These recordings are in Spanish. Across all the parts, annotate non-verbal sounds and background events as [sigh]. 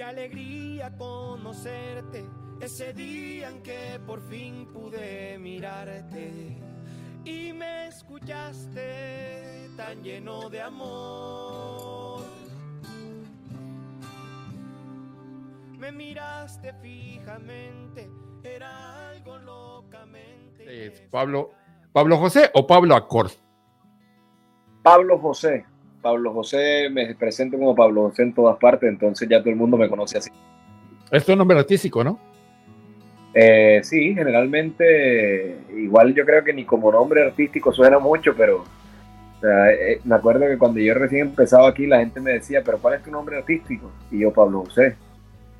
Qué alegría conocerte ese día en que por fin pude mirarte y me escuchaste tan lleno de amor. Me miraste fijamente, era algo locamente. Pablo, Pablo José o Pablo Acor. Pablo José. Pablo José, me presento como Pablo José en todas partes, entonces ya todo el mundo me conoce así. Es tu nombre artístico, ¿no? Eh, sí, generalmente, igual yo creo que ni como nombre artístico suena mucho, pero eh, me acuerdo que cuando yo recién empezaba aquí, la gente me decía, pero ¿cuál es tu nombre artístico? Y yo, Pablo José.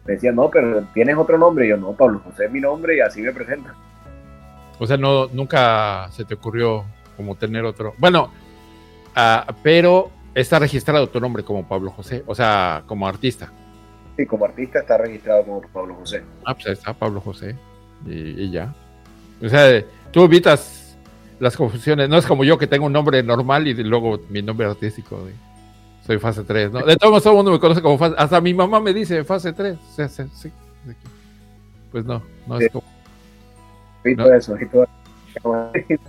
Me decía, no, pero ¿tienes otro nombre? Y yo, no, Pablo José es mi nombre y así me presenta. O sea, no, nunca se te ocurrió como tener otro. Bueno, ah, pero está registrado tu nombre como Pablo José, o sea, como artista. Sí, como artista está registrado como Pablo José. Ah, pues está Pablo José. Y, ya. O sea, tú evitas las confusiones. No es como yo que tengo un nombre normal y luego mi nombre artístico. soy fase 3, ¿no? De todos modos, todo el mundo me conoce como fase. Hasta mi mamá me dice fase 3. Sí, sí, sí. Pues no, no es como. Y todo eso, y todo. [laughs]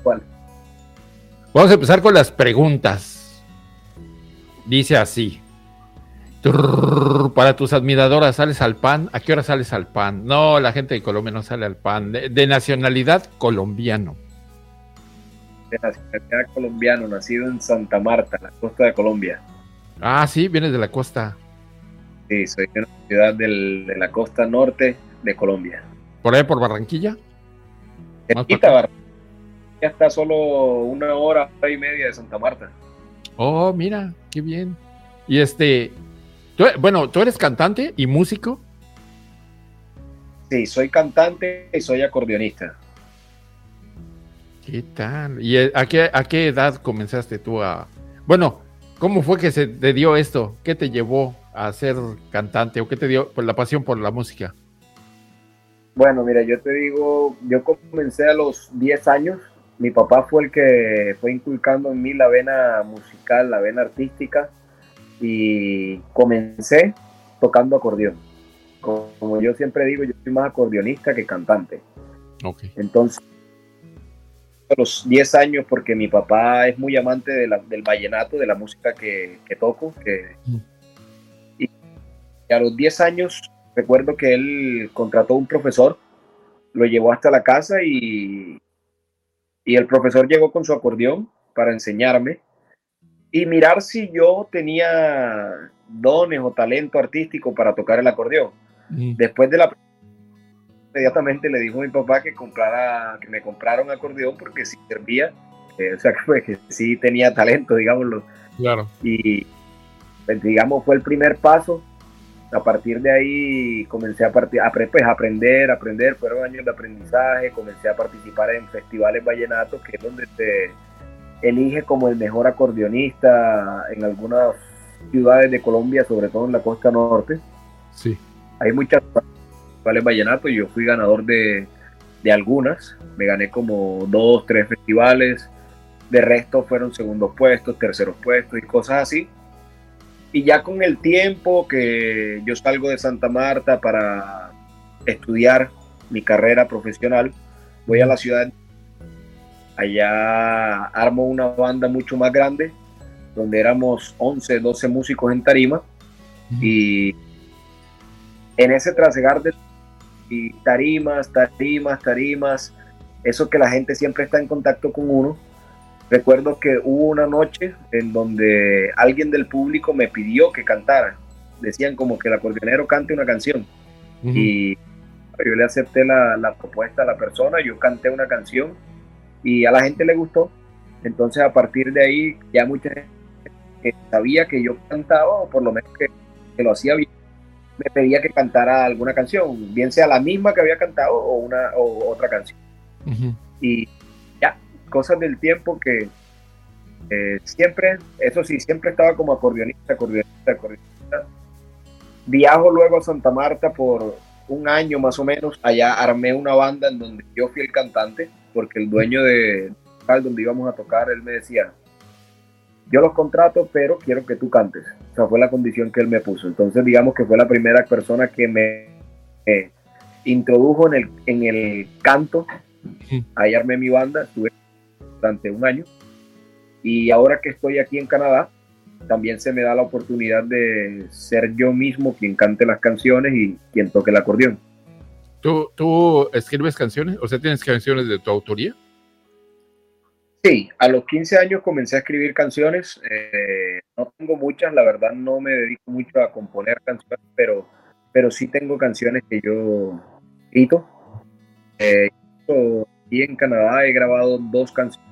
Vamos a empezar con las preguntas. Dice así. para tus admiradoras, ¿sales al pan? ¿A qué hora sales al pan? No, la gente de Colombia no sale al pan. De, nacionalidad colombiano. De nacionalidad colombiano, nacido en Santa Marta, la costa de Colombia. Ah, sí, vienes de la costa. Sí, soy de una ciudad de la costa norte de Colombia. ¿Por ahí, por Barranquilla? ya está solo una hora, hora y media de Santa Marta. Oh, mira, qué bien. Y este, bueno, ¿tú eres cantante y músico? Sí, soy cantante y soy acordeonista. ¿Qué tal? ¿Y a qué, a qué edad comenzaste tú a... Bueno, ¿cómo fue que se te dio esto? ¿Qué te llevó a ser cantante o qué te dio por la pasión por la música? Bueno, mira, yo te digo, yo comencé a los 10 años. Mi papá fue el que fue inculcando en mí la vena musical, la vena artística. Y comencé tocando acordeón. Como yo siempre digo, yo soy más acordeonista que cantante. Okay. Entonces, a los 10 años, porque mi papá es muy amante del vallenato, de la música que, toco. Que, mm. y a los 10 años recuerdo que él contrató un profesor, lo llevó hasta la casa y, y el profesor llegó con su acordeón para enseñarme y mirar si yo tenía dones o talento artístico para tocar el acordeón. Mm. Después de la inmediatamente le dijo a mi papá que comprara que me comprara un acordeón porque sí servía, eh, o sea [laughs] que, que sí tenía talento, digámoslo. Claro. Y pues, digamos fue el primer paso a partir de ahí comencé a, partir, a, pues, aprender, aprender, fueron años de aprendizaje, comencé a participar en festivales vallenatos, que es donde se elige como el mejor acordeonista en algunas ciudades de Colombia, sobre todo en la costa norte. Sí. Hay muchas festivales vallenatos y yo fui ganador de, de algunas, me gané como dos, tres festivales, de resto fueron segundos puestos, terceros puestos y cosas así y ya con el tiempo que yo salgo de Santa Marta para estudiar mi carrera profesional, voy a la ciudad, allá armo una banda mucho más grande, donde éramos 11, 12 músicos en tarima, y en ese trasegar de tarimas, tarimas, tarimas, eso que la gente siempre está en contacto con uno, Recuerdo que hubo una noche en donde alguien del público me pidió que cantara. Decían como que el acordeonero cante una canción. Y yo le acepté la, propuesta a la persona, yo canté una canción y a la gente le gustó. Entonces a partir de ahí ya mucha gente sabía que yo cantaba o por lo menos que, lo hacía bien me pedía que cantara alguna canción, bien sea la misma que había cantado o una o otra canción. Y cosas del tiempo que siempre, eso sí, siempre estaba como acordeonista, acordeonista, acordeonista. Viajo luego a Santa Marta por un año más o menos. Allá armé una banda en donde yo fui el cantante, porque el dueño de donde íbamos a tocar, él me decía, yo los contrato, pero quiero que tú cantes. O sea, fue la condición que él me puso. Entonces, digamos que fue la primera persona que me eh, introdujo en el, en el canto. Ahí armé mi banda, estuve durante un año. Y ahora que estoy aquí en Canadá, también se me da la oportunidad de ser yo mismo quien cante las canciones y quien toque el acordeón. ¿Tú, tú escribes canciones? O sea, ¿tienes canciones de tu autoría? Sí, a los 15 años comencé a escribir canciones. Eh, no tengo muchas, la verdad no me dedico mucho a componer canciones, pero, pero sí tengo canciones que yo escrito. Eh, y en Canadá he grabado dos canciones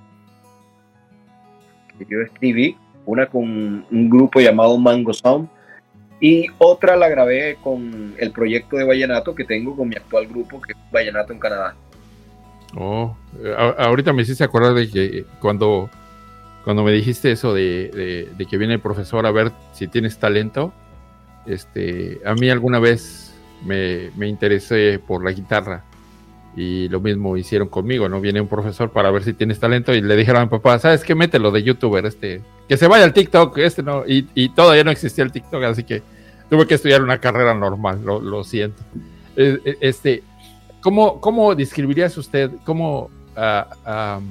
que yo escribí, una con un grupo llamado Mango Sound y otra la grabé con el proyecto de Vallenato que tengo con mi actual grupo, que es Vallenato en Canadá. Oh, ahorita me hiciste acordar de que cuando, cuando me dijiste eso de, que viene el profesor a ver si tienes talento, este, a mí alguna vez me, me interesé por la guitarra y lo mismo hicieron conmigo, ¿no? Viene un profesor para ver si tienes talento y le dijeron a mi papá, ¿sabes qué? Mételo de youtuber, este, que se vaya al TikTok, este no, y, todavía no existía el TikTok, así que tuve que estudiar una carrera normal, lo, siento. Eh, eh, este, ¿Cómo, cómo describirías usted cómo uh,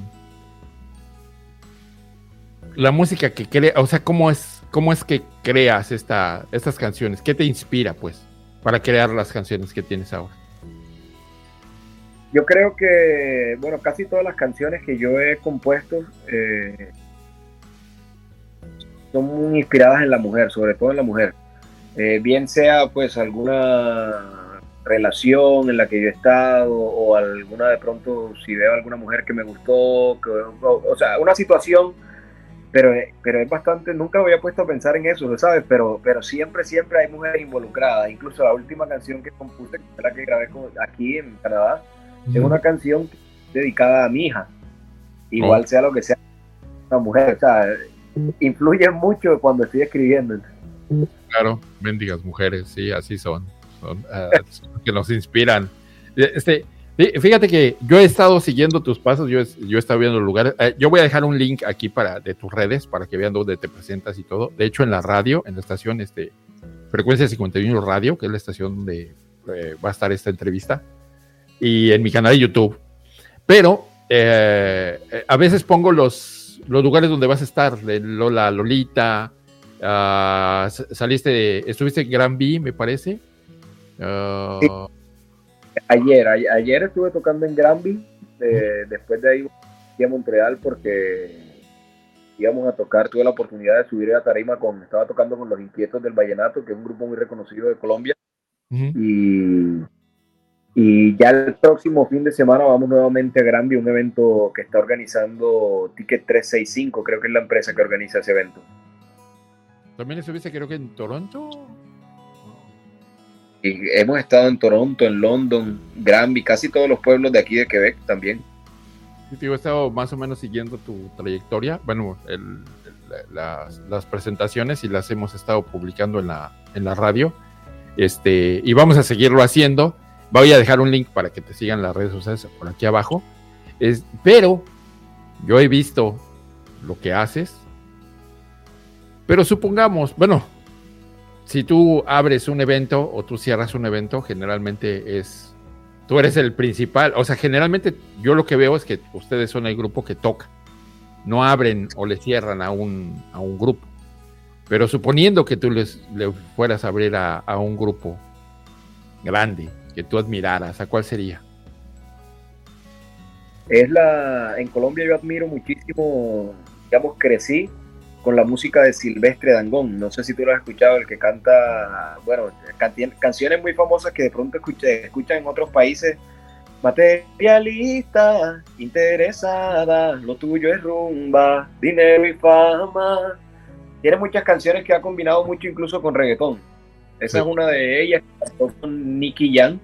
la música que crea, o sea, cómo es, cómo es que creas esta, estas canciones? ¿Qué te inspira, pues, para crear las canciones que tienes ahora? Yo creo que, bueno, casi todas las canciones que yo he compuesto eh, son muy inspiradas en la mujer, sobre todo en la mujer. Eh, bien sea pues alguna relación en la que yo he estado o alguna de pronto si veo alguna mujer que me gustó, o, sea, una situación, pero, pero es bastante, nunca me había puesto a pensar en eso, ¿sabes? Pero, pero siempre, siempre hay mujeres involucradas, incluso la última canción que compuse, que la que grabé aquí en Canadá, es una canción dedicada a mi hija, igual sea lo que sea, una mujer, o sea, influye mucho cuando estoy escribiendo. Claro, bendigas mujeres, sí, así son. Ah, [laughs] que nos inspiran. Este, fíjate que yo he estado siguiendo tus pasos, yo, yo he estado viendo lugares. Eh, yo voy a dejar un link aquí para de tus redes para que vean dónde te presentas y todo. De hecho, en la radio, en la estación este, Frecuencia 51 Radio, que es la estación donde eh, va a estar esta entrevista, y en mi canal de YouTube. Pero eh, a veces pongo los, los lugares donde vas a estar, de Lola Lolita. Uh, saliste, estuviste en Gran B, me parece. Ah. Ayer, ayer estuve tocando en Granby, eh, después de ahí fui a Montreal porque íbamos a tocar, tuve la oportunidad de subir a tarima con, estaba tocando con los Inquietos del Vallenato, que es un grupo muy reconocido de Colombia. y, y ya el próximo fin de semana vamos nuevamente a Granby, un evento que está organizando Ticket 365, creo que es la empresa que organiza ese evento. ¿También estuviste creo que en Toronto? Y hemos estado en Toronto, en London, Granby, casi todos los pueblos de aquí de Quebec también. Yo he estado más o menos siguiendo tu trayectoria, bueno, las, presentaciones y las hemos estado publicando en la, en la radio. Este, y vamos a seguirlo haciendo. Voy a dejar un link para que te sigan las redes sociales por aquí abajo. Es, pero yo he visto lo que haces. Pero supongamos, bueno, si tú abres un evento o tú cierras un evento, generalmente es, tú eres el principal, o sea, generalmente yo lo que veo es que ustedes son el grupo que toca, no abren o le cierran a un, a un grupo. Pero suponiendo que tú les, le fueras a abrir a, a un grupo grande, que tú admiraras, ¿a cuál sería? Es la, en Colombia yo admiro muchísimo, digamos, crecí con la música de Silvestre Dangón. No sé si tú lo has escuchado, el que canta, bueno, canciones muy famosas que de pronto escuché, escuchan en otros países. Materialista, interesada, lo tuyo es rumba, dinero y fama. Tiene muchas canciones que ha combinado mucho incluso con reggaetón. Esa es una de ellas, con Nicky Jan.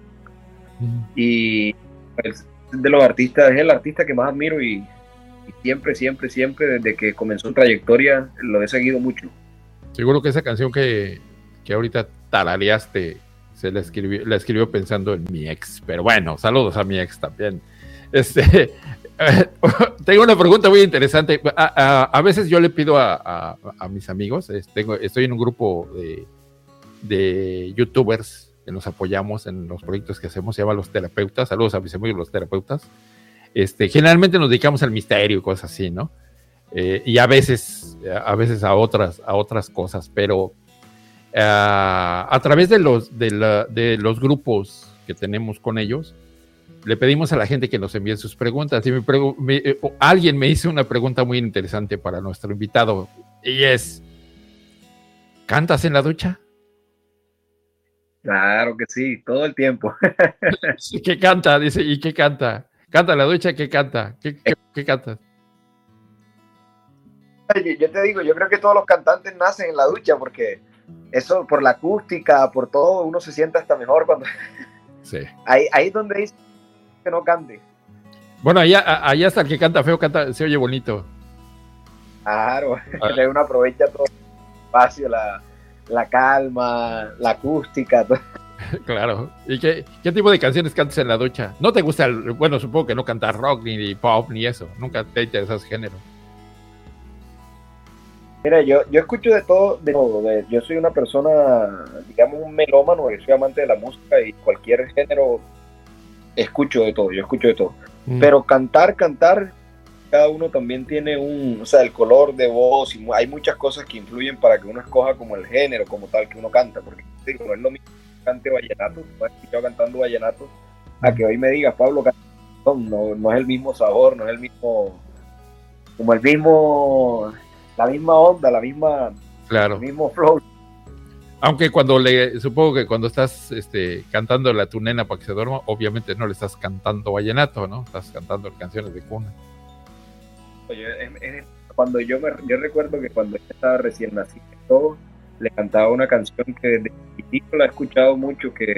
Y pues, de los artistas, es el artista que más admiro y y siempre, siempre, siempre, desde que comenzó su trayectoria, lo he seguido mucho. Seguro que esa canción que, que ahorita tarareaste se la escribió, la escribió pensando en mi ex, pero bueno, saludos a mi ex también. Este, [laughs] tengo una pregunta muy interesante. A, veces yo le pido a, mis amigos, tengo, estoy en un grupo de, de, youtubers que nos apoyamos en los proyectos que hacemos, se llama Los Terapeutas. Saludos a mis amigos los terapeutas. Este, generalmente nos dedicamos al misterio y cosas así, ¿no? Eh, y a veces, a veces a otras, a otras cosas, pero uh, a través de los, de, la, de los grupos que tenemos con ellos, le pedimos a la gente que nos envíe sus preguntas. Y me eh, alguien me hizo una pregunta muy interesante para nuestro invitado y es, ¿cantas en la ducha? Claro que sí, todo el tiempo. [laughs] ¿Qué canta? Dice, ¿y qué canta? ¿Canta en la ducha? ¿Qué canta? ¿Qué, qué, qué cantas? Yo te digo, yo creo que todos los cantantes nacen en la ducha porque eso, por la acústica, por todo, uno se siente hasta mejor cuando... [laughs] Sí. Ahí, ahí es donde dice que no cante. Bueno, allá, allá hasta el que canta feo, canta, se oye bonito. Claro, [laughs] ah. uno aprovecha todo el espacio, la, calma, la acústica. [laughs] Claro. ¿Y qué, qué, tipo de canciones cantas en la ducha? ¿No te gusta, el, bueno, supongo que no cantas rock, ni pop, ni eso? Nunca te interesas género. Mira, yo, yo escucho de todo, de todo. yo soy una persona, digamos, un melómano, yo soy amante de la música y cualquier género escucho de todo, yo escucho de todo. Mm. Pero cantar, cantar, cada uno también tiene un, o sea, el color de voz y hay muchas cosas que influyen para que uno escoja como el género, como tal que uno canta, porque no es lo mismo que cante vallenato, no he escuchado cantando vallenato, a que hoy me digas, Pablo, no, no es el mismo sabor, no es el mismo, como el mismo, la misma onda, la misma, claro. el mismo flow aunque cuando le, supongo que cuando estás este, cantando a tu nena para que se duerma, obviamente no le estás cantando vallenato, ¿no? Estás cantando canciones de cuna. Oye, cuando yo me, yo recuerdo que cuando estaba recién nacido, le cantaba una canción que desde chiquito la he escuchado mucho, que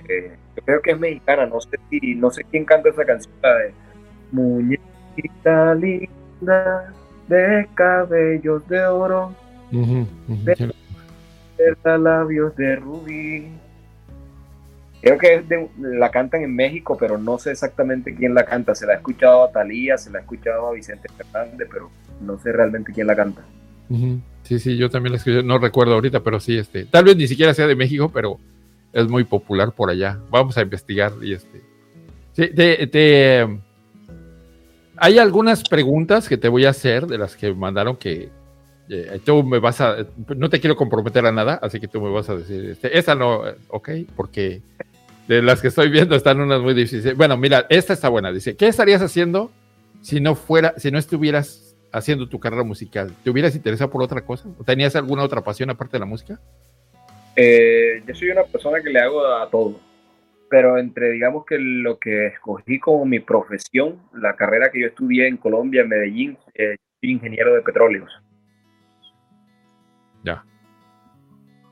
yo creo que es mexicana, no sé si, no sé quién canta esa canción, la de Muñequita linda de cabellos de oro labios de rubí. Creo que la cantan en México, pero no sé exactamente quién la canta. Se la ha escuchado a Talía, se la ha escuchado a Vicente Fernández, pero no sé realmente quién la canta. Sí, sí, yo también la escuché, no recuerdo ahorita, pero sí, este, tal vez ni siquiera sea de México, pero es muy popular por allá. Vamos a investigar y este. Sí, te, hay algunas preguntas que te voy a hacer de las que mandaron que, eh, tú me vas a, no te quiero comprometer a nada, así que tú me vas a decir, este, esa no, ok, porque de las que estoy viendo están unas muy difíciles. Bueno, mira, esta está buena, dice, ¿qué estarías haciendo si no fuera, si no estuvieras haciendo tu carrera musical? ¿Te hubieras interesado por otra cosa? ¿O tenías alguna otra pasión aparte de la música? Eh, yo soy una persona que le hago a todo, pero entre, digamos que lo que escogí como mi profesión, la carrera que yo estudié en Colombia, en Medellín, eh, ingeniero de petróleos.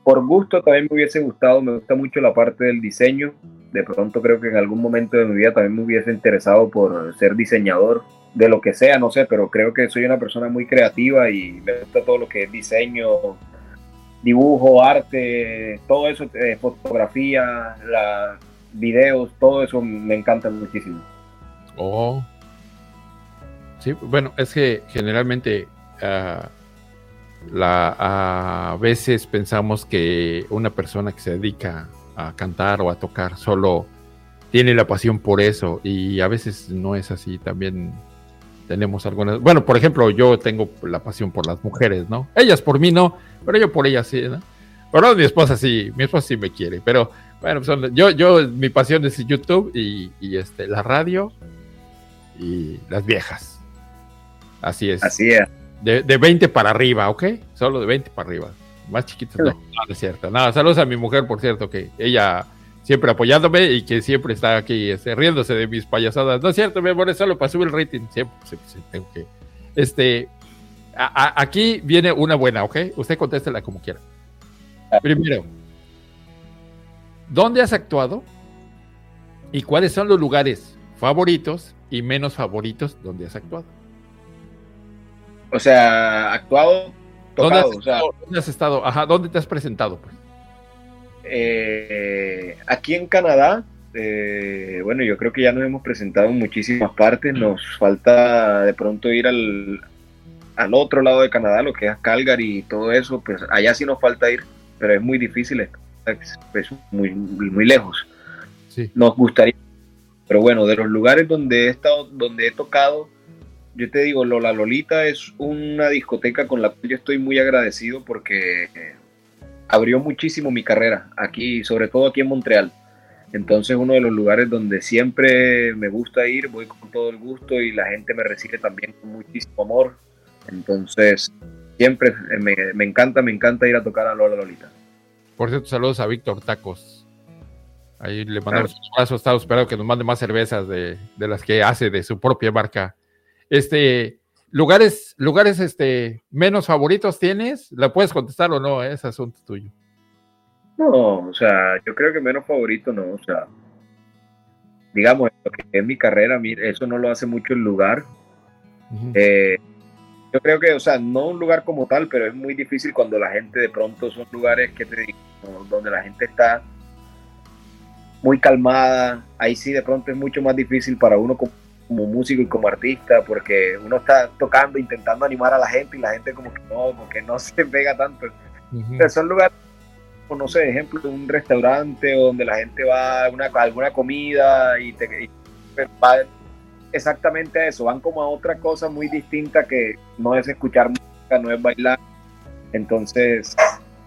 Por gusto también me hubiese gustado, me gusta mucho la parte del diseño. De pronto creo que en algún momento de mi vida también me hubiese interesado por ser diseñador de lo que sea, no sé, pero creo que soy una persona muy creativa y me gusta todo lo que es diseño, dibujo, arte, todo eso, eh, fotografía, videos, todo eso me encanta muchísimo. Oh. Sí, bueno, es que generalmente uh, la, a veces pensamos que una persona que se dedica a cantar o a tocar solo tiene la pasión por eso y a veces no es así. También tenemos algunas. Bueno, por ejemplo, yo tengo la pasión por las mujeres, ¿no? Ellas por mí no, pero yo por ellas sí, ¿no? Pero mi esposa sí, mi esposa sí me quiere, pero bueno, pues, yo, yo, mi pasión es YouTube y, y este, la radio y las viejas. Así es. Así es. De, de 20 para arriba, ¿ok? Solo de 20 para arriba. Más chiquitos no, no, es cierto. Nada, saludos a mi mujer, por cierto, que ella siempre apoyándome y que siempre está aquí este, riéndose de mis payasadas. No es cierto, me pone solo para subir el rating. Siempre, tengo que. Este. aquí viene una buena, ¿ok? Usted contéstela como quiera. Primero, ¿dónde has actuado? ¿Y cuáles son los lugares favoritos y menos favoritos donde has actuado? O sea, actuado, tocado. ¿Dónde has, ¿dónde has estado? Ajá, ¿dónde te has presentado? Pues? Eh, aquí en Canadá, eh, bueno, yo creo que ya nos hemos presentado en muchísimas partes. Nos falta de pronto ir al, al otro lado de Canadá, lo que es Calgary y todo eso. Pues allá sí nos falta ir, pero es muy difícil, es muy, muy lejos. Sí. Nos gustaría, pero bueno, de los lugares donde he estado, donde he tocado, yo te digo, Lola Lolita es una discoteca con la cual yo estoy muy agradecido porque abrió muchísimo mi carrera aquí, sobre todo aquí en Montreal. Entonces uno de los lugares donde siempre me gusta ir, voy con todo el gusto y la gente me recibe también con muchísimo amor. Entonces siempre me, encanta, me encanta ir a tocar a Lola Lolita. Por cierto, saludos a Víctor Tacos. Ahí le mandamos un abrazo, estamos esperando que nos mande más cervezas de, de, las que hace de su propia marca. Este, lugares, lugares este, menos favoritos tienes, ¿la puedes contestar o no? Es asunto tuyo. No, o sea, yo creo que menos favorito no, o sea, digamos, lo que es mi carrera, eso no lo hace mucho el lugar. Eh, yo creo que, o sea, no un lugar como tal, pero es muy difícil cuando la gente de pronto son lugares que te digo, donde la gente está muy calmada, ahí sí de pronto es mucho más difícil para uno como, músico y como artista, porque uno está tocando, intentando animar a la gente y la gente como que no, como que no [laughs] se pega tanto. son lugares no sé, ejemplo, un restaurante donde la gente va a, una, alguna comida y, te, pues, va exactamente a eso, van como a otra cosa muy distinta que no es escuchar música, no es bailar. Entonces,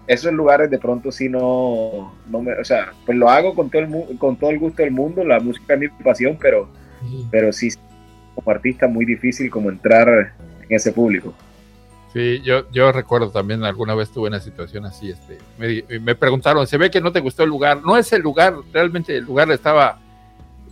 esos lugares de pronto sí no, no me, o sea, pues lo hago con todo el, con todo el gusto del mundo, la música es mi pasión, pero, pero sí, como artista muy difícil como entrar en ese público. Sí, yo, yo recuerdo también alguna vez tuve una situación así, este, me, preguntaron, se ve que no te gustó el lugar, no es el lugar, realmente el lugar estaba,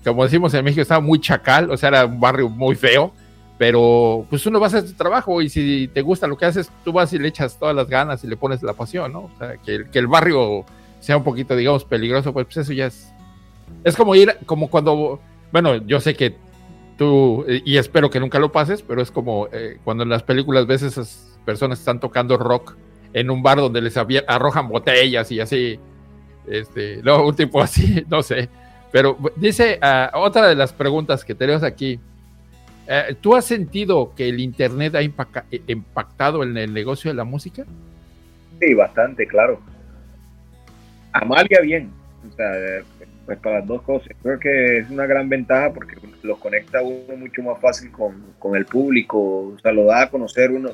como decimos en México, estaba muy chacal, o sea, era un barrio muy feo, pero pues uno va a hacer tu trabajo y si te gusta lo que haces, tú vas y le echas todas las ganas y le pones la pasión, ¿no? O sea, que, que el barrio sea un poquito, digamos, peligroso, pues, pues eso ya es, es como ir, como cuando, bueno, yo sé que tú, y espero que nunca lo pases, pero es como eh, cuando en las películas ves esas personas están tocando rock en un bar donde les arrojan botellas y así, este, luego un tipo [laughs] así, no sé. Pero dice, ah, otra de las preguntas que tenemos aquí, eh, ¿tú has sentido que el Internet ha impactado en el negocio de la música? Sí, bastante, claro. Amalia bien, o sea, pues para las dos cosas. Creo que es una gran ventaja porque los conecta uno mucho más fácil con, el público, o sea, lo da a conocer uno,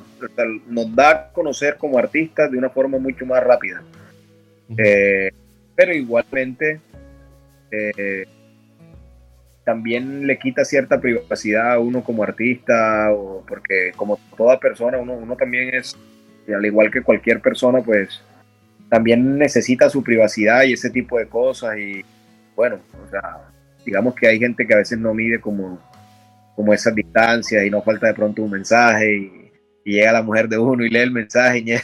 nos da a conocer como artistas de una forma mucho más rápida. Eh, pero igualmente eh, también le quita cierta privacidad a uno como artista, o porque como toda persona, uno, uno también es, al igual que cualquier persona, pues también necesita su privacidad y ese tipo de cosas y bueno, o sea, digamos que hay gente que a veces no mide como, como esas distancias y no falta de pronto un mensaje y, llega la mujer de uno y lee el mensaje. [laughs]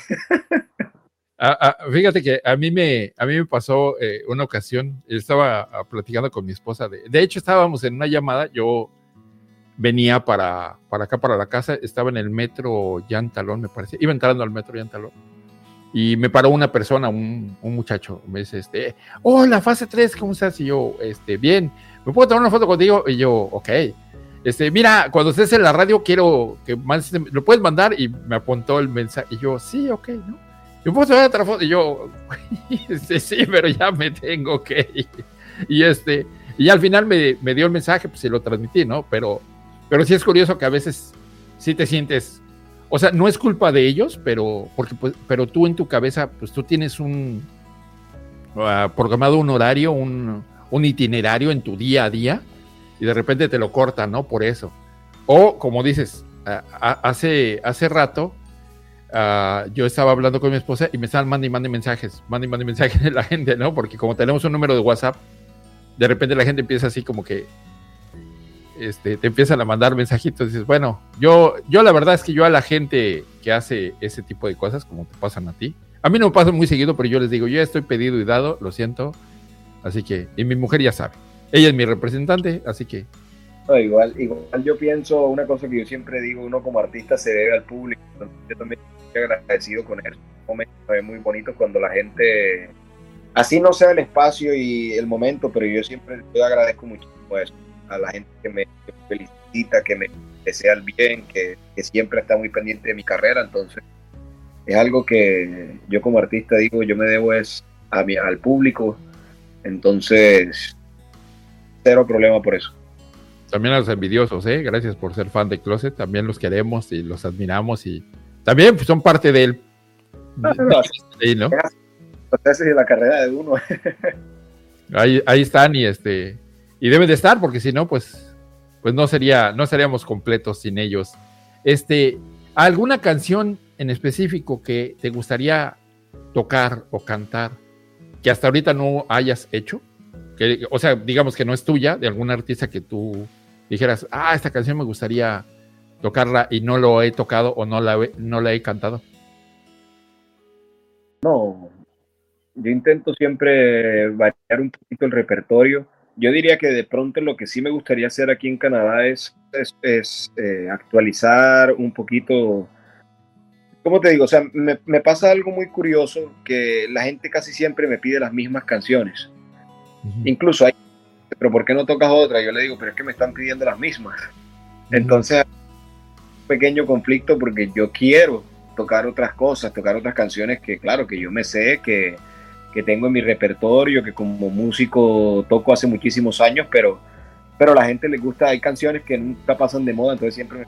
Ah, ah, fíjate que a mí me, a mí me pasó eh, una ocasión, estaba ah, platicando con mi esposa, de, de hecho estábamos en una llamada, yo venía para, para acá, para la casa, estaba en el metro Yantalón, me parece, iba entrando al metro Yantalón y me paró una persona, un, muchacho, me dice, este, hola, fase 3, ¿cómo estás? Y yo, este, bien, ¿me puedo tomar una foto contigo? Y yo, ok. Este, mira, cuando estés en la radio, quiero que más, lo puedes mandar y me apuntó el mensaje. Y yo, sí, ok, ¿no? Yo puedo tomar otra foto. Y yo, [laughs] sí, pero ya me tengo que. Y este, y al final me, me dio el mensaje, pues se lo transmití, ¿no? Pero, pero sí es curioso que a veces sí te sientes o sea, no es culpa de ellos, pero, porque, pues, pero tú en tu cabeza, pues tú tienes un ah, programado un horario, un, itinerario en tu día a día, y de repente te lo cortan, ¿no? Por eso. O, como dices, hace, hace rato, ah, yo estaba hablando con mi esposa y me estaban mandando y mandando mensajes, mandando y mandando mensajes de la gente, ¿no? Porque como tenemos un número de WhatsApp, de repente la gente empieza así como que este, te empiezan a mandar mensajitos. Dices, bueno, yo, yo la verdad es que yo a la gente que hace ese tipo de cosas, como te pasan a ti, a mí no me pasa muy seguido, pero yo les digo, yo ya estoy pedido y dado, lo siento. Así que, y mi mujer ya sabe. Ella es mi representante, así que. igual, igual yo pienso una cosa que yo siempre digo, uno como artista se debe al público. Yo también estoy agradecido con él. Momento muy bonito cuando la gente así no sea el espacio y el momento, pero yo siempre yo agradezco muchísimo eso, a la gente que me, felicita, que me desea el bien, que, siempre está muy pendiente de mi carrera, entonces es algo que yo como artista digo, yo me debo es a mi, al público, entonces cero problema por eso. También a los envidiosos, ¿eh? gracias por ser fan de Closet, también los queremos y los admiramos y también son parte del... [laughs] No, no, de la carrera de uno. [laughs] ahí, ahí están y este y deben de estar porque si no pues pues no sería no seríamos completos sin ellos. Este, ¿alguna canción en específico que te gustaría tocar o cantar que hasta ahorita no hayas hecho? Que, o sea, digamos que no es tuya, de algún artista que tú dijeras, ah, esta canción me gustaría tocarla y no lo he tocado o no la, no la he cantado. No, yo intento siempre variar un poquito el repertorio. Yo diría que de pronto lo que sí me gustaría hacer aquí en Canadá es, es, eh, actualizar un poquito. ¿Cómo te digo? O sea, me, me, pasa algo muy curioso que la gente casi siempre me pide las mismas canciones. Incluso hay, pero ¿por qué no tocas otra? Yo le digo, pero es que me están pidiendo las mismas. Entonces, un pequeño conflicto porque yo quiero tocar otras cosas, tocar otras canciones que, claro, que yo me sé, que, que tengo en mi repertorio, que como músico toco hace muchísimos años, pero, pero a la gente le gusta, hay canciones que nunca pasan de moda, entonces siempre me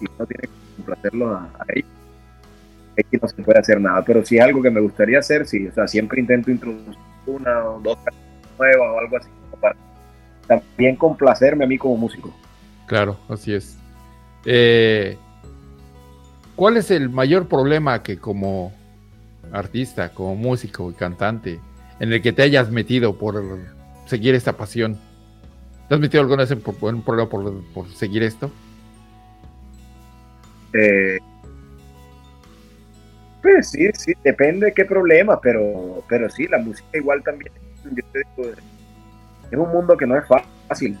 y no tiene que complacerlo a, ellos. Aquí no se puede hacer nada, pero si es algo que me gustaría hacer, sí, o sea, siempre intento introducir una o dos canciones nuevas o algo así, para también complacerme a mí como músico. Claro, así es. Eh, ¿Cuál es el mayor problema que como artista, como músico y cantante, en el que te hayas metido por seguir esta pasión? ¿Te has metido alguna vez en, un problema por, seguir esto? Eh, pues sí, sí, depende de qué problema, pero, pero sí, la música igual también. es un mundo que no es fácil.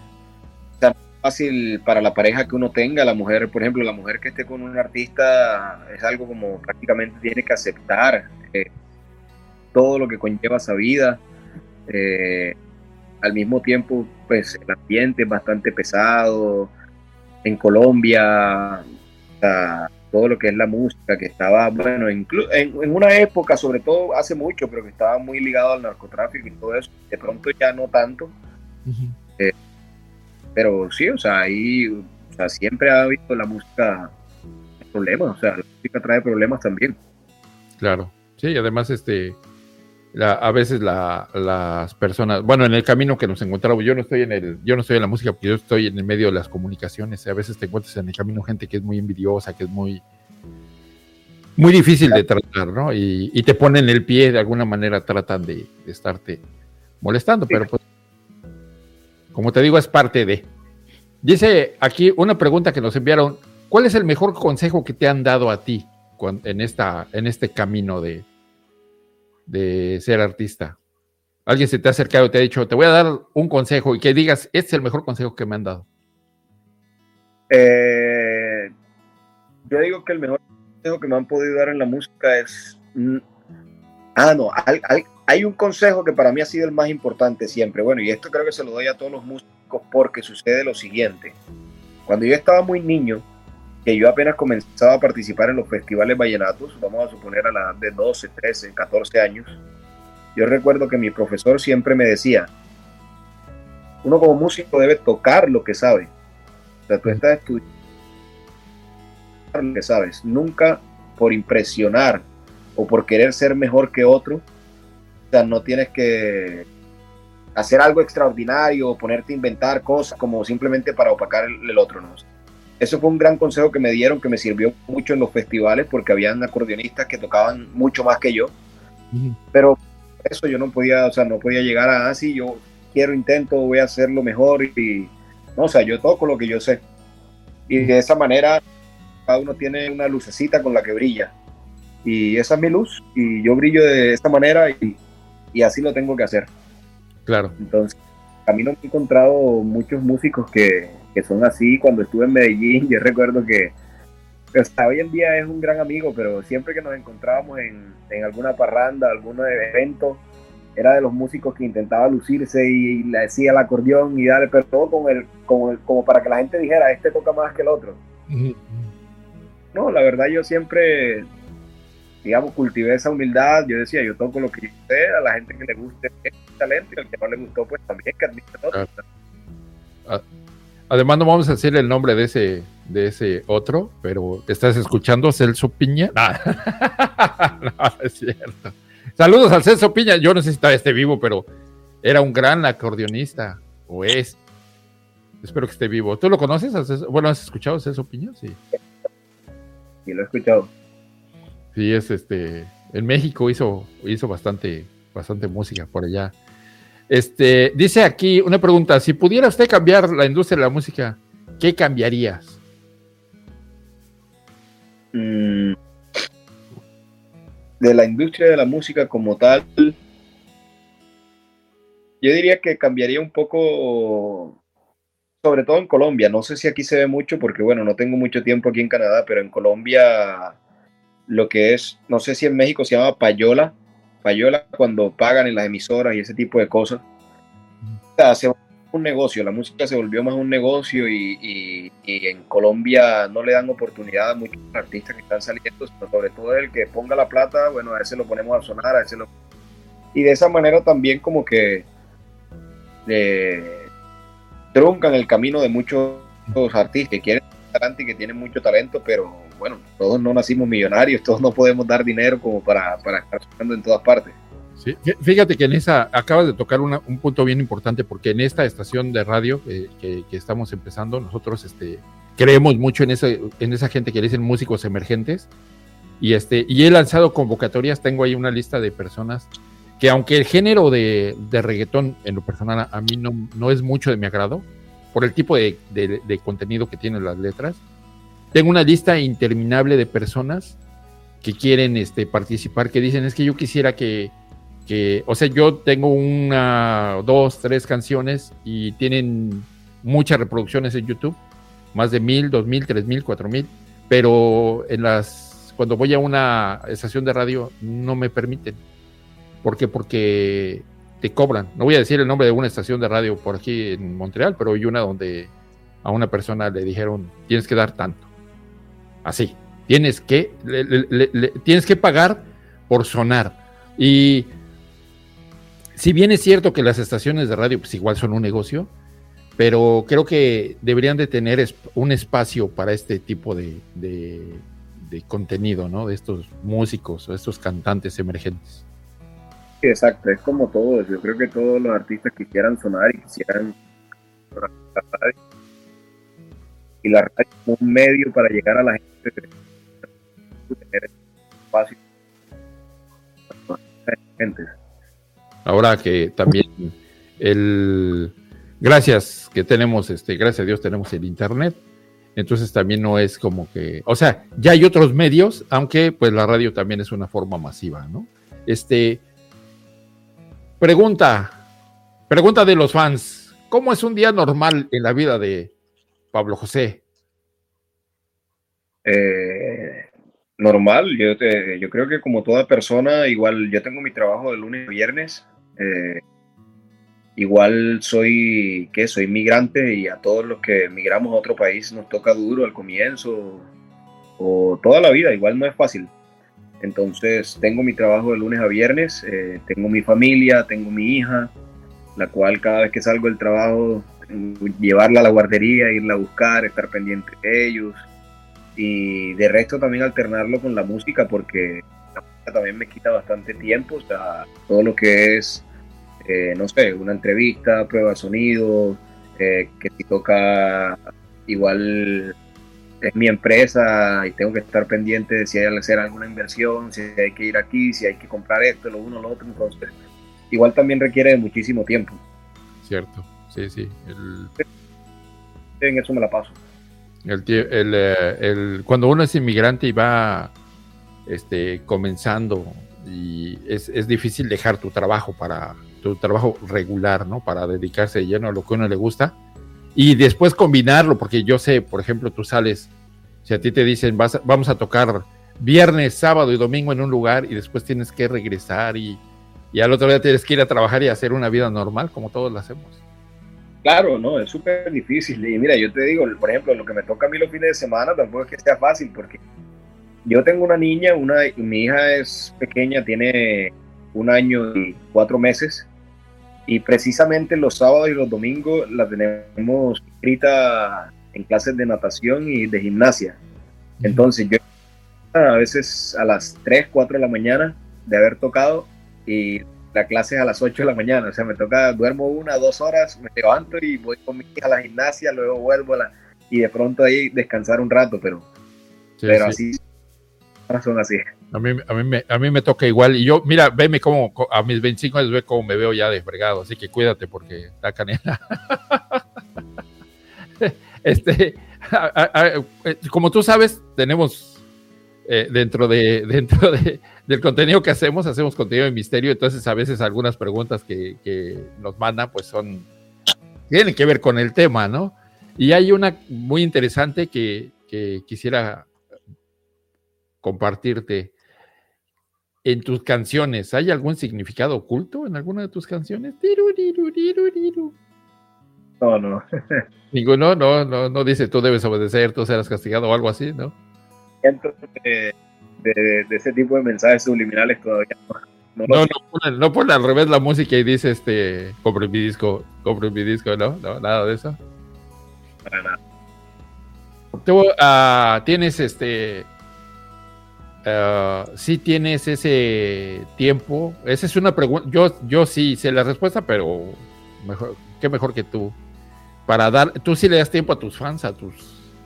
Fácil para la pareja que uno tenga, la mujer, por ejemplo, la mujer que esté con un artista es algo como prácticamente tiene que aceptar eh, todo lo que conlleva esa vida. Eh, al mismo tiempo, pues el ambiente es bastante pesado. En Colombia, todo lo que es la música, que estaba, bueno, en, en, una época, sobre todo hace mucho, pero que estaba muy ligado al narcotráfico y todo eso, de pronto ya no tanto. Pero sí, o sea, ahí o sea, siempre ha habido la música problemas, o sea, la música trae problemas también. Claro, sí, además este, a veces las personas, bueno, en el camino que nos encontramos, yo no estoy en el, yo no estoy en la música porque yo estoy en el medio de las comunicaciones, a veces te encuentras en el camino gente que es muy envidiosa, que es muy, muy difícil de tratar, ¿no? Y, te ponen el pie, de alguna manera tratan de, estarte molestando, pero pues como te digo, es parte de. Dice aquí una pregunta que nos enviaron. ¿Cuál es el mejor consejo que te han dado a ti en, esta, en este camino de, de ser artista? Alguien se te ha acercado y te ha dicho, te voy a dar un consejo y que digas, este es el mejor consejo que me han dado. Eh, yo digo que el mejor consejo que me han podido dar en la música es... Ah, no, hay un consejo que para mí ha sido el más importante siempre. Bueno, y esto creo que se lo doy a todos los músicos porque sucede lo siguiente. Cuando yo estaba muy niño, que yo apenas comenzaba a participar en los festivales vallenatos, vamos a suponer a la edad de 12, 13, 14 años, yo recuerdo que mi profesor siempre me decía, uno como músico debe tocar lo que sabe. O sea, tú estás estudiando lo que sabes, nunca por impresionar o por querer ser mejor que otro, o sea, no tienes que hacer algo extraordinario o ponerte a inventar cosas como simplemente para opacar el, otro, ¿no? Eso fue un gran consejo que me dieron, que me sirvió mucho en los festivales porque habían acordeonistas que tocaban mucho más que yo. Pero eso yo no podía, o sea, no podía llegar a así, ah, yo quiero, intento, voy a hacerlo mejor y, no, o sea, yo toco lo que yo sé. Y de esa manera cada uno tiene una lucecita con la que brilla. Y esa es mi luz y yo brillo de esta manera y, y así lo tengo que hacer. Claro. Entonces, a mí no me he encontrado muchos músicos que, que son así. Cuando estuve en Medellín, yo recuerdo que hasta hoy en día es un gran amigo, pero siempre que nos encontrábamos en, en alguna parranda, algún evento, era de los músicos que intentaba lucirse y, le decía el acordeón y darle, pero todo con el, como, como para que la gente dijera, este toca más que el otro. No, la verdad yo siempre, digamos, cultivé esa humildad. Yo decía, yo toco lo que yo sé, a la gente que le guste el talento y al que no le gustó, pues también que admite todo. Además, no vamos a decir el nombre de ese, de ese otro, pero ¿estás escuchando Celso Piña? [laughs] no es cierto. Saludos al Celso Piña. Yo no sé si está este vivo, pero era un gran acordeonista, o es. Espero que esté vivo. ¿Tú lo conoces? Bueno, ¿has escuchado a Celso Piña? Sí. Sí, lo he escuchado. Sí, es este. En México hizo, hizo bastante, bastante música por allá. Este, dice aquí una pregunta: si pudiera usted cambiar la industria de la música, ¿qué cambiarías? Mm, de la industria de la música como tal, yo diría que cambiaría un poco, sobre todo en Colombia. No sé si aquí se ve mucho porque, bueno, no tengo mucho tiempo aquí en Canadá, pero en Colombia lo que es, no sé si en México se llama payola, payola cuando pagan en las emisoras y ese tipo de cosas. O un negocio, la música se volvió más un negocio y, en Colombia no le dan oportunidad a muchos artistas que están saliendo, sobre todo el que ponga la plata, bueno, a ese lo ponemos a sonar, a ese lo... Y de esa manera también como que eh, truncan el camino de muchos artistas que quieren talento y que tienen mucho talento, pero bueno, todos no nacimos millonarios, todos no podemos dar dinero como para, para estar sonando en todas partes. Fíjate que en esa, acabas de tocar un punto bien importante, porque en esta estación de radio eh, que, estamos empezando, nosotros este, creemos mucho en, ese, en esa gente que le dicen músicos emergentes, y, este, y he lanzado convocatorias, tengo ahí una lista de personas que aunque el género de, de reggaetón en lo personal a mí no, no es mucho de mi agrado, por el tipo de, de contenido que tienen las letras, tengo una lista interminable de personas que quieren este, participar, que dicen, es que yo quisiera que que, o sea, yo tengo una, dos, tres canciones y tienen muchas reproducciones en YouTube, más de mil, dos mil, tres mil, cuatro mil, pero en las, cuando voy a una estación de radio no me permiten. ¿Por qué? Porque te cobran. No voy a decir el nombre de una estación de radio por aquí en Montreal, pero hay una donde a una persona le dijeron, tienes que dar tanto. Así, tienes que, tienes que pagar por sonar. Y si bien es cierto que las estaciones de radio pues igual son un negocio, pero creo que deberían de tener un espacio para este tipo de, contenido, ¿no? De estos músicos o estos cantantes emergentes. exacto, es como todo, yo creo que todos los artistas que quieran sonar y quisieran sonar la radio, y la radio como un medio para llegar a la gente, Ahora que también el gracias que tenemos, este, gracias a Dios tenemos el internet. Entonces también no es como que, o sea, ya hay otros medios, aunque pues la radio también es una forma masiva, ¿no? Este, pregunta, pregunta de los fans, ¿cómo es un día normal en la vida de Pablo José? Eh, normal, yo, yo creo que como toda persona, igual yo tengo mi trabajo de lunes a viernes, eh, igual soy, ¿qué? Soy migrante y a todos los que migramos a otro país nos toca duro al comienzo o toda la vida, igual no es fácil. Entonces tengo mi trabajo de lunes a viernes, eh, tengo mi familia, tengo mi hija, la cual cada vez que salgo del trabajo, llevarla a la guardería, irla a buscar, estar pendiente de ellos. Y de resto también alternarlo con la música porque la música también me quita bastante tiempo, o sea, todo lo que es eh, no sé, una entrevista, prueba de sonido, eh, que si toca igual es mi empresa y tengo que estar pendiente de si hay que hacer alguna inversión, si hay que ir aquí, si hay que comprar esto, lo uno, lo otro, entonces igual también requiere de muchísimo tiempo. Cierto, sí, sí. En eso me la paso. El, el, eh, el, cuando uno es inmigrante y va este, comenzando y es, es difícil dejar tu trabajo para trabajo regular, ¿no? Para dedicarse lleno a lo que uno le gusta y después combinarlo, porque yo sé, por ejemplo, tú sales Si a ti te dicen, vas vamos a tocar viernes, sábado y domingo en un lugar y después tienes que regresar y, y al otro día tienes que ir a trabajar y hacer una vida normal como todos lo hacemos. Claro, no, es súper difícil. Y mira, yo te digo, por ejemplo, lo que me toca a mí los fines de semana tampoco es que sea fácil, porque yo tengo una niña, una, mi hija es pequeña, tiene un año y cuatro meses, y precisamente los sábados y los domingos la tenemos escrita en clases de natación y de gimnasia. Entonces yo a veces a las 3, 4 de la mañana de haber tocado y la clase es a las 8 de la mañana, o sea, me toca, duermo una, dos horas, me levanto y voy con a la gimnasia, luego vuelvo a la, y de pronto ahí descansar un rato, pero, pero así son así. A mí, a, mí me, a mí me toca igual. Y yo, mira, veme como a mis 25 años, ve cómo me veo ya desbregado. Así que cuídate porque está canela. [laughs] este, como tú sabes, tenemos eh, dentro, de, [laughs] dentro de, del contenido que hacemos, hacemos contenido de misterio. Entonces, a veces algunas preguntas que, que nos mandan, pues son, tienen que ver con el tema, ¿no? Y hay una muy interesante que, que quisiera compartirte en tus canciones. ¿Hay algún significado oculto en alguna de tus canciones? No, no. [laughs] Ninguno, no, no, no dice tú debes obedecer, tú serás castigado o algo así, ¿no? De, de, ese tipo de mensajes subliminales todavía no. No, no, pone, al revés la música y dice, este, compre mi disco, compre mi disco, ¿no? No, nada de eso. Para nada. Tú uh, tienes, este, uh, si tienes ese tiempo? Esa es una pregunta. Yo, yo sí sé la respuesta, pero mejor, qué mejor que tú. Para dar, tú sí le das tiempo a tus fans, a tus,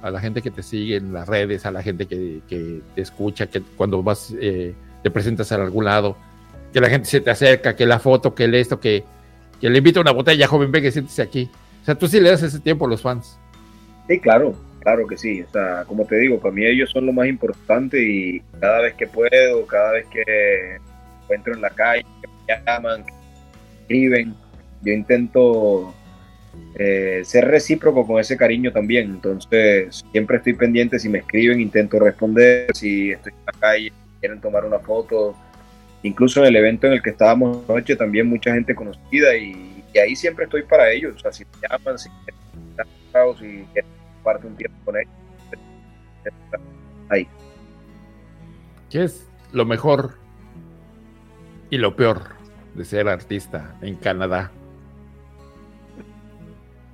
a la gente que te sigue en las redes, a la gente que, te escucha, que cuando vas, eh, te presentas a algún lado, que la gente se te acerca, que la foto, que el esto, que, que le invita una botella, joven, ve que siéntese aquí. O sea, tú sí le das ese tiempo a los fans. Sí, claro, Claro que sí, o sea, como te digo, para mí ellos son lo más importante y cada vez que puedo, cada vez que encuentro en la calle, que me llaman, que me escriben, yo intento eh, ser recíproco con ese cariño también. Entonces, siempre estoy pendiente si me escriben, intento responder, si estoy en la calle, quieren tomar una foto. Incluso en el evento en el que estábamos anoche, también mucha gente conocida y, ahí siempre estoy para ellos. O sea, si me llaman, si quieren, si quieren parte un tiempo con él. Ahí. ¿Qué es lo mejor y lo peor de ser artista en Canadá?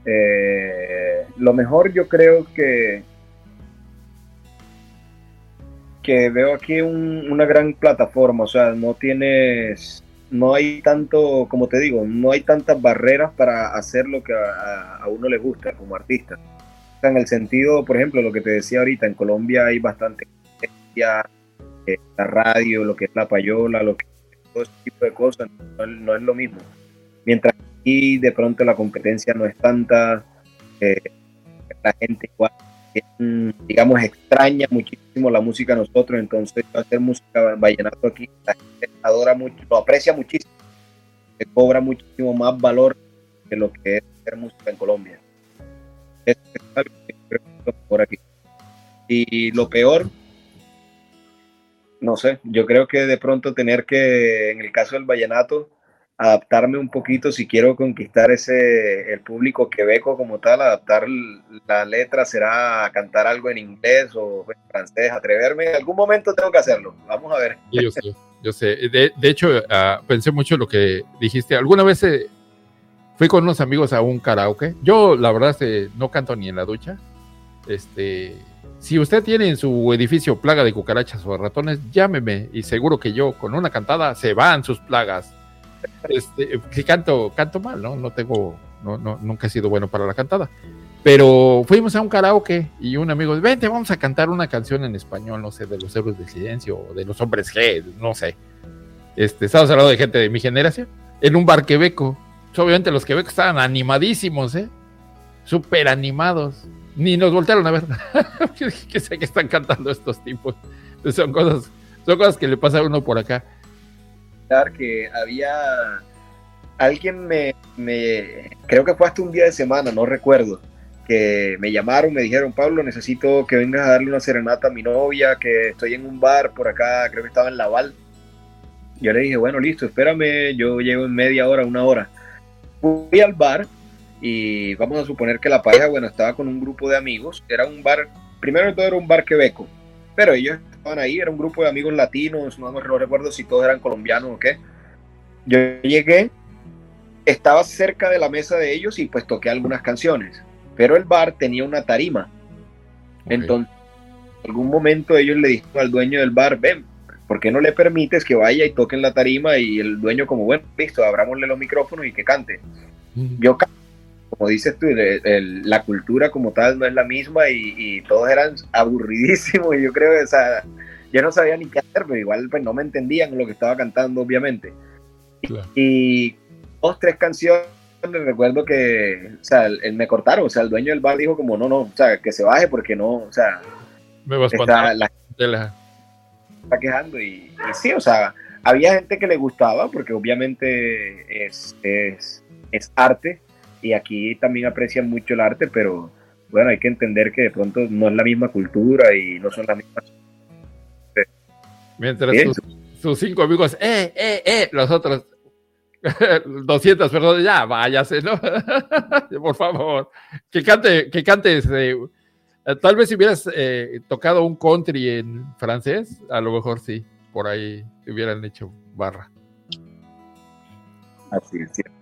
Eh, lo mejor yo creo que que veo aquí una gran plataforma, o sea, no tienes, no hay tanto, como te digo, no hay tantas barreras para hacer lo que a uno le gusta como artista en el sentido, por ejemplo, lo que te decía ahorita, en Colombia hay bastante eh, la radio, lo que es la payola, lo que todo ese tipo de cosas, no, es lo mismo. Mientras aquí de pronto la competencia no es tanta, eh, la gente igual, digamos, extraña muchísimo la música a nosotros, entonces hacer música vallenato aquí, la gente adora mucho, lo aprecia muchísimo, se cobra muchísimo más valor que lo que es hacer música en Colombia es algo que por aquí. Y lo peor, no sé, yo creo que de pronto tener que, en el caso del vallenato, adaptarme un poquito si quiero conquistar ese el público quebeco como tal, adaptar la letra será cantar algo en inglés o francés, atreverme, en algún momento tengo que hacerlo, vamos a ver. Yo sé, yo sé. De, hecho, ah, pensé mucho lo que dijiste. ¿Alguna vez eh, fui con unos amigos a un karaoke. Yo, la verdad, este, no canto ni en la ducha. Este, si usted tiene en su edificio plaga de cucarachas o ratones, llámeme y seguro que yo con una cantada se van sus plagas. Este, si canto, canto mal, ¿no? No tengo, no, no, nunca he sido bueno para la cantada. Pero fuimos a un karaoke y un amigo, vente, vamos a cantar una canción en español, no sé, de los héroes del silencio o de los hombres G, no sé. Este, estamos hablando de gente de mi generación, en un bar quebeco obviamente los que que estaban animadísimos, ¿eh? Súper animados. Ni nos voltearon a ver. [laughs] que sé que están cantando estos tipos. Son cosas, son cosas que le pasa a uno por acá. Que había alguien me, me, creo que fue hasta un día de semana, no recuerdo. que me llamaron, me dijeron, Pablo, necesito que vengas a darle una serenata a mi novia, que estoy en un bar por acá, creo que estaba en Laval. Yo le dije, bueno, listo, espérame, yo llego en media hora, una hora. Fui al bar y vamos a suponer que la pareja, bueno, estaba con un grupo de amigos. Era un bar, primero de todo era un bar quebeco, pero ellos estaban ahí, era un grupo de amigos latinos, no, no recuerdo si todos eran colombianos o qué. Yo llegué, estaba cerca de la mesa de ellos y pues toqué algunas canciones, pero el bar tenía una tarima. Entonces, en algún momento ellos le dijeron al dueño del bar, ven, ¿por qué no le permites que vaya y toque en la tarima? Y el dueño como, bueno, listo, abrámosle los micrófonos y que cante. Yo como dices tú, la cultura como tal no es la misma y, todos eran aburridísimos y yo creo que, o sea, yo no sabía ni qué hacer, pero igual pues no me entendían lo que estaba cantando, obviamente. Y dos, tres canciones, recuerdo que, o sea, él, me cortaron, o sea, el dueño del bar dijo como, no, no, o sea, que se baje porque no, o sea, me vas está, la, está quejando y, sí, o sea, había gente que le gustaba porque obviamente es, es, es arte y aquí también aprecian mucho el arte, pero bueno, hay que entender que de pronto no es la misma cultura y no son las mismas. [laughs] Mientras sus, cinco amigos, eh, eh, eh, los otros [laughs] 200 personas, ya váyase, ¿no? [laughs] Por favor, que cante, que cante eh, tal vez si hubieras eh, tocado un country en francés, a lo mejor sí, por ahí hubieran hecho barra. Así es, cierto.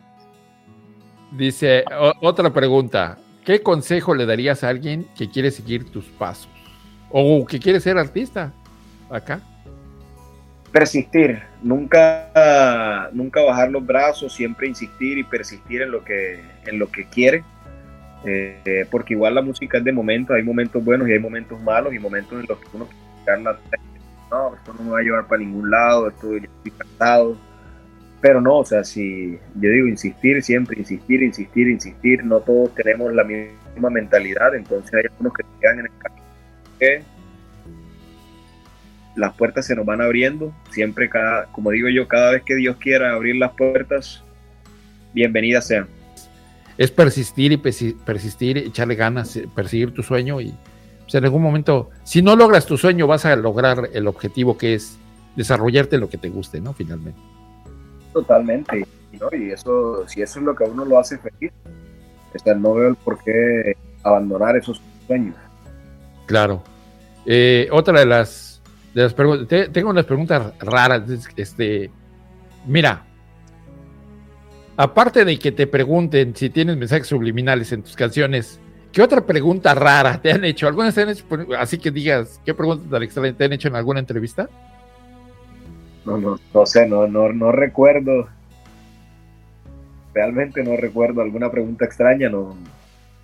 Dice, otra pregunta. ¿Qué consejo le darías a alguien que quiere seguir tus pasos? O que quiere ser artista acá. Persistir, nunca, nunca bajar los brazos, siempre insistir y persistir en lo que, en lo que quiere. Eh, porque igual la música es de momentos, hay momentos buenos y hay momentos malos y momentos en los que uno no, esto no me va a llevar para ningún lado, estoy cansado pero no, o sea, si yo digo insistir, siempre insistir, insistir, insistir, no todos tenemos la misma mentalidad, entonces hay algunos que quedan en el camino que las puertas se nos van abriendo, siempre cada, como digo yo, cada vez que Dios quiera abrir las puertas, bienvenidas sean. Es persistir y persistir, echarle ganas, eh, perseguir tu sueño y pues, en algún momento, si no logras tu sueño, vas a lograr el objetivo que es desarrollarte lo que te guste, ¿no? Finalmente. Totalmente. Y eso, si eso es lo que a uno lo hace feliz, no veo el por qué abandonar esos sueños. Claro. Eh, otra de las, de las preguntas, tengo unas preguntas raras. Este, mira, aparte de que te pregunten si tienes mensajes subliminales en tus canciones, ¿qué otra pregunta rara te han hecho? ¿Algunas te han hecho? Así que digas, ¿qué preguntas tan extrañas te han hecho en alguna entrevista? No, no, no sé, no, no, no recuerdo. Realmente no recuerdo alguna pregunta extraña, no.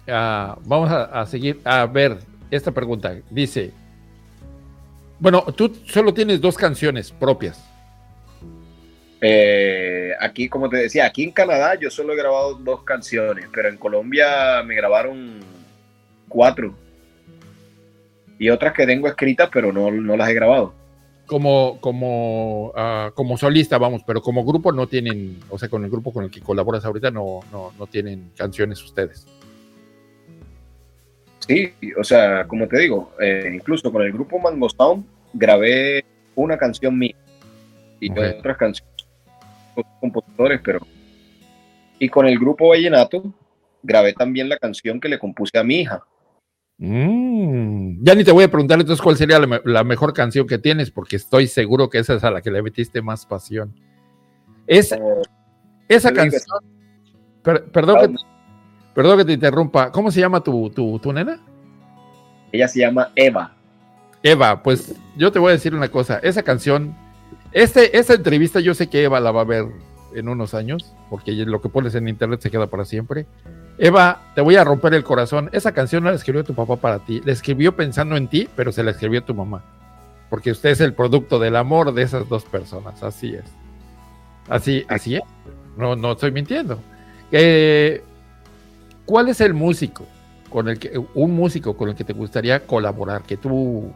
Ah, vamos a, seguir a ver esta pregunta. Dice, bueno, tú solo tienes dos canciones propias. Eh, aquí, como te decía, aquí en Canadá yo solo he grabado dos canciones, pero en Colombia me grabaron cuatro. Y otras que tengo escritas, pero no, no las he grabado como, como, ah, como solista, vamos, pero como grupo no tienen, o sea, con el grupo con el que colaboras ahorita no, no, no tienen canciones ustedes. Sí, o sea, como te digo, eh, incluso con el grupo Mango Sound grabé una canción mía y otras canciones compositores, pero y con el grupo Vallenato grabé también la canción que le compuse a mi hija. Mm, ya ni te voy a preguntar entonces cuál sería la, mejor canción que tienes, porque estoy seguro que esa es a la que le metiste más pasión. Esa, esa canción. perdón, que, perdón que te interrumpa. ¿Cómo se llama tu, tu, nena? Ella se llama Eva. Eva, pues yo te voy a decir una cosa. Esa canción, este, esta entrevista yo sé que Eva la va a ver en unos años, porque lo que pones en internet se queda para siempre. Eva, te voy a romper el corazón. Esa canción no la escribió tu papá para ti. La escribió pensando en ti, pero se la escribió tu mamá. Porque usted es el producto del amor de esas dos personas. Así es. Así, así es. No, no estoy mintiendo. Eh, ¿Cuál es el músico con el que, un músico con el que te gustaría colaborar? Que tú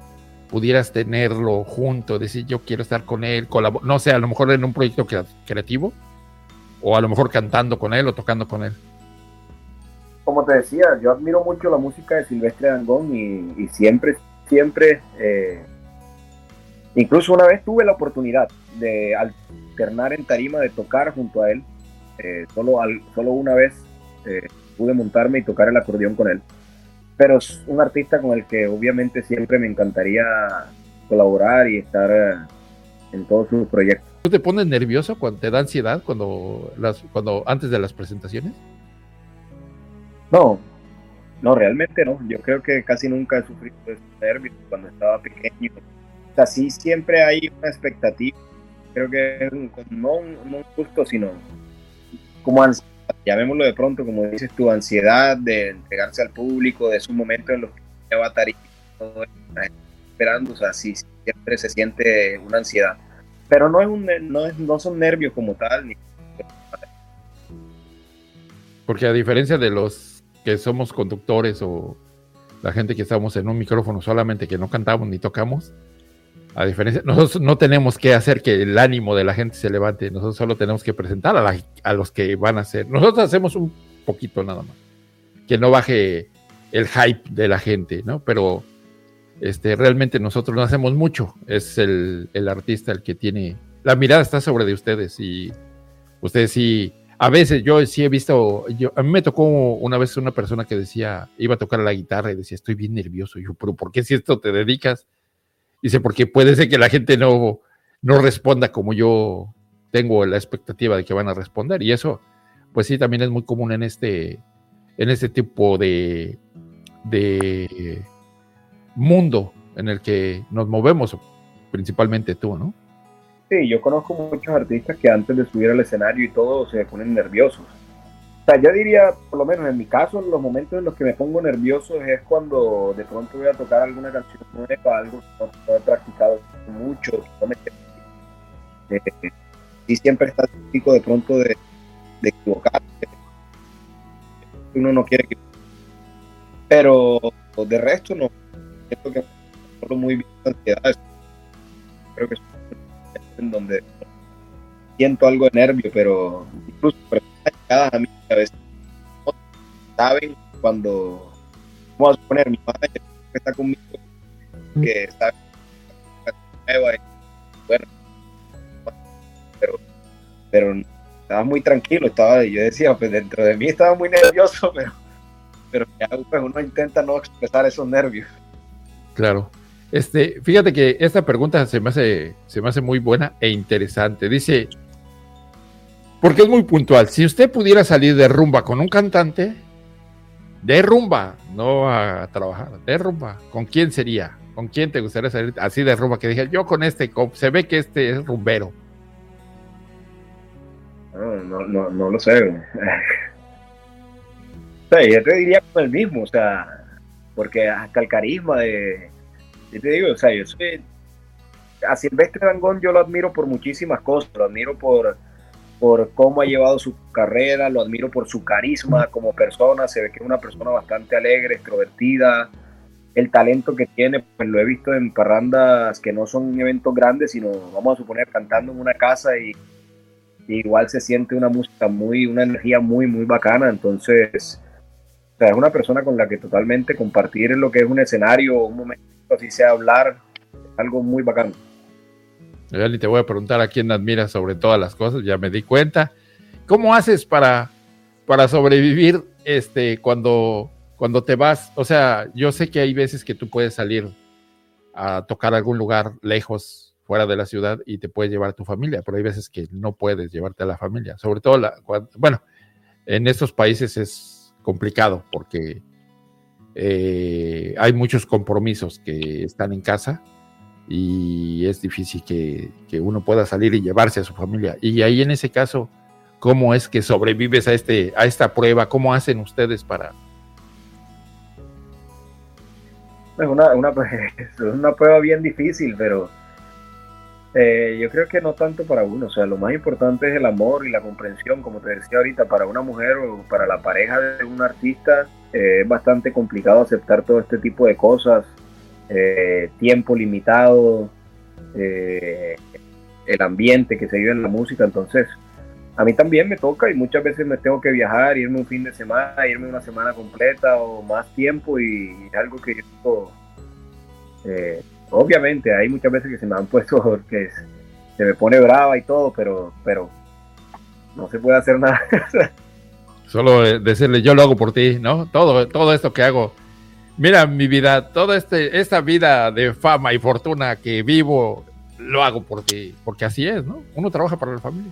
pudieras tenerlo junto, decir yo quiero estar con él, no sé, a lo mejor en un proyecto creativo, o a lo mejor cantando con él o tocando con él. Como te decía, yo admiro mucho la música de Silvestre Dangón y, siempre, siempre, eh, incluso una vez tuve la oportunidad de alternar en tarima, de tocar junto a él, eh, solo, solo una vez eh, pude montarme y tocar el acordeón con él, pero es un artista con el que obviamente siempre me encantaría colaborar y estar en todos sus proyectos. ¿Tú te pones nervioso cuando te da ansiedad cuando antes de las presentaciones? No, no, realmente no. Yo creo que casi nunca he sufrido esos nervios cuando estaba pequeño. O sea, sí siempre hay una expectativa. Creo que es un, no, un, gusto, sino como ansiedad. Llamémoslo de pronto, como dices tu ansiedad de entregarse al público, de esos momentos en los que va a estar todo esperando. O sea, sí, siempre se siente una ansiedad. Pero no, es un, no, es, no son nervios como tal. Ni... Porque a diferencia de los que somos conductores o la gente que estamos en un micrófono solamente que no cantamos ni tocamos, a diferencia, nosotros no tenemos que hacer que el ánimo de la gente se levante, nosotros solo tenemos que presentar a, los que van a hacer. Nosotros hacemos un poquito nada más, que no baje el hype de la gente, ¿no? Pero este, realmente nosotros no hacemos mucho, es el, el artista el que tiene, la mirada está sobre de ustedes y ustedes sí a veces yo sí he visto, yo, a mí me tocó una vez una persona que decía, iba a tocar la guitarra y decía, estoy bien nervioso. Y yo, pero ¿por qué si esto te dedicas? Dice, porque puede ser que la gente no, no responda como yo tengo la expectativa de que van a responder. Y eso, pues sí, también es muy común en este, en este tipo de, de mundo en el que nos movemos, principalmente tú, ¿no? Sí, yo conozco muchos artistas que antes de subir al escenario y todo se ponen nerviosos. O sea, yo diría, por lo menos en mi caso, los momentos en los que me pongo nervioso es cuando de pronto voy a tocar alguna canción nueva, algo que no, he practicado mucho, no me eh, y siempre está el pico de pronto de, de equivocarse. Uno no quiere que... Pero de resto no. Siento que solo muy bien ansiedad. Creo que donde siento algo de nervio, pero incluso cada a mí a veces saben cuando vamos a poner. Mi madre que está conmigo que está nueva y bueno pero pero estaba muy tranquilo estaba yo decía pues dentro de mí estaba muy nervioso [laughs] pero pero pues, uno intenta no expresar esos nervios. Claro este, fíjate que esta pregunta se me hace, se me hace muy buena e interesante. Dice, porque es muy puntual. Si usted pudiera salir de rumba con un cantante, de rumba, no a trabajar, de rumba, ¿con quién sería? ¿Con quién te gustaría salir así de rumba? Que dije, yo con este, se ve que este es rumbero. No, no, no, lo sé. [laughs] yo te diría con el mismo, o sea, porque hasta el carisma de, yo te digo, o sea, yo soy. A Silvestre Dangón yo lo admiro por muchísimas cosas. Lo admiro por, por cómo ha llevado su carrera, lo admiro por su carisma como persona. Se ve que es una persona bastante alegre, extrovertida. El talento que tiene, pues lo he visto en parrandas que no son eventos grandes, sino vamos a suponer cantando en una casa y, igual se siente una música muy, una energía muy, muy bacana. Entonces, o sea, es una persona con la que totalmente compartir lo que es un escenario, un momento así sea hablar, algo muy bacano. Ya ni te voy a preguntar a quién admiras sobre todas las cosas, ya me di cuenta. ¿Cómo haces para, para sobrevivir este, cuando, cuando te vas? O sea, yo sé que hay veces que tú puedes salir a tocar algún lugar lejos, fuera de la ciudad, y te puedes llevar a tu familia, pero hay veces que no puedes llevarte a la familia. Sobre todo, la, bueno, en estos países es complicado porque eh, hay muchos compromisos que están en casa y es difícil que, uno pueda salir y llevarse a su familia. Y ahí en ese caso, ¿cómo es que sobrevives a, este, a esta prueba? ¿Cómo hacen ustedes para...? Es una, una, [laughs] una prueba bien difícil, pero eh, yo creo que no tanto para uno. O sea, lo más importante es el amor y la comprensión, como te decía ahorita, para una mujer o para la pareja de un artista eh, es bastante complicado aceptar todo este tipo de cosas, eh, tiempo limitado, eh, el ambiente que se vive en la música, entonces a mí también me toca y muchas veces me tengo que viajar, irme un fin de semana, irme una semana completa o más tiempo y, algo que yo, eh, obviamente hay muchas veces que se me han puesto [laughs] que se me pone brava y todo, pero, pero no se puede hacer nada. [laughs] Solo decirle, yo lo hago por ti, ¿no? Todo, todo esto que hago. Mira mi vida, toda este, esta vida de fama y fortuna que vivo, lo hago por ti, porque así es, ¿no? Uno trabaja para la familia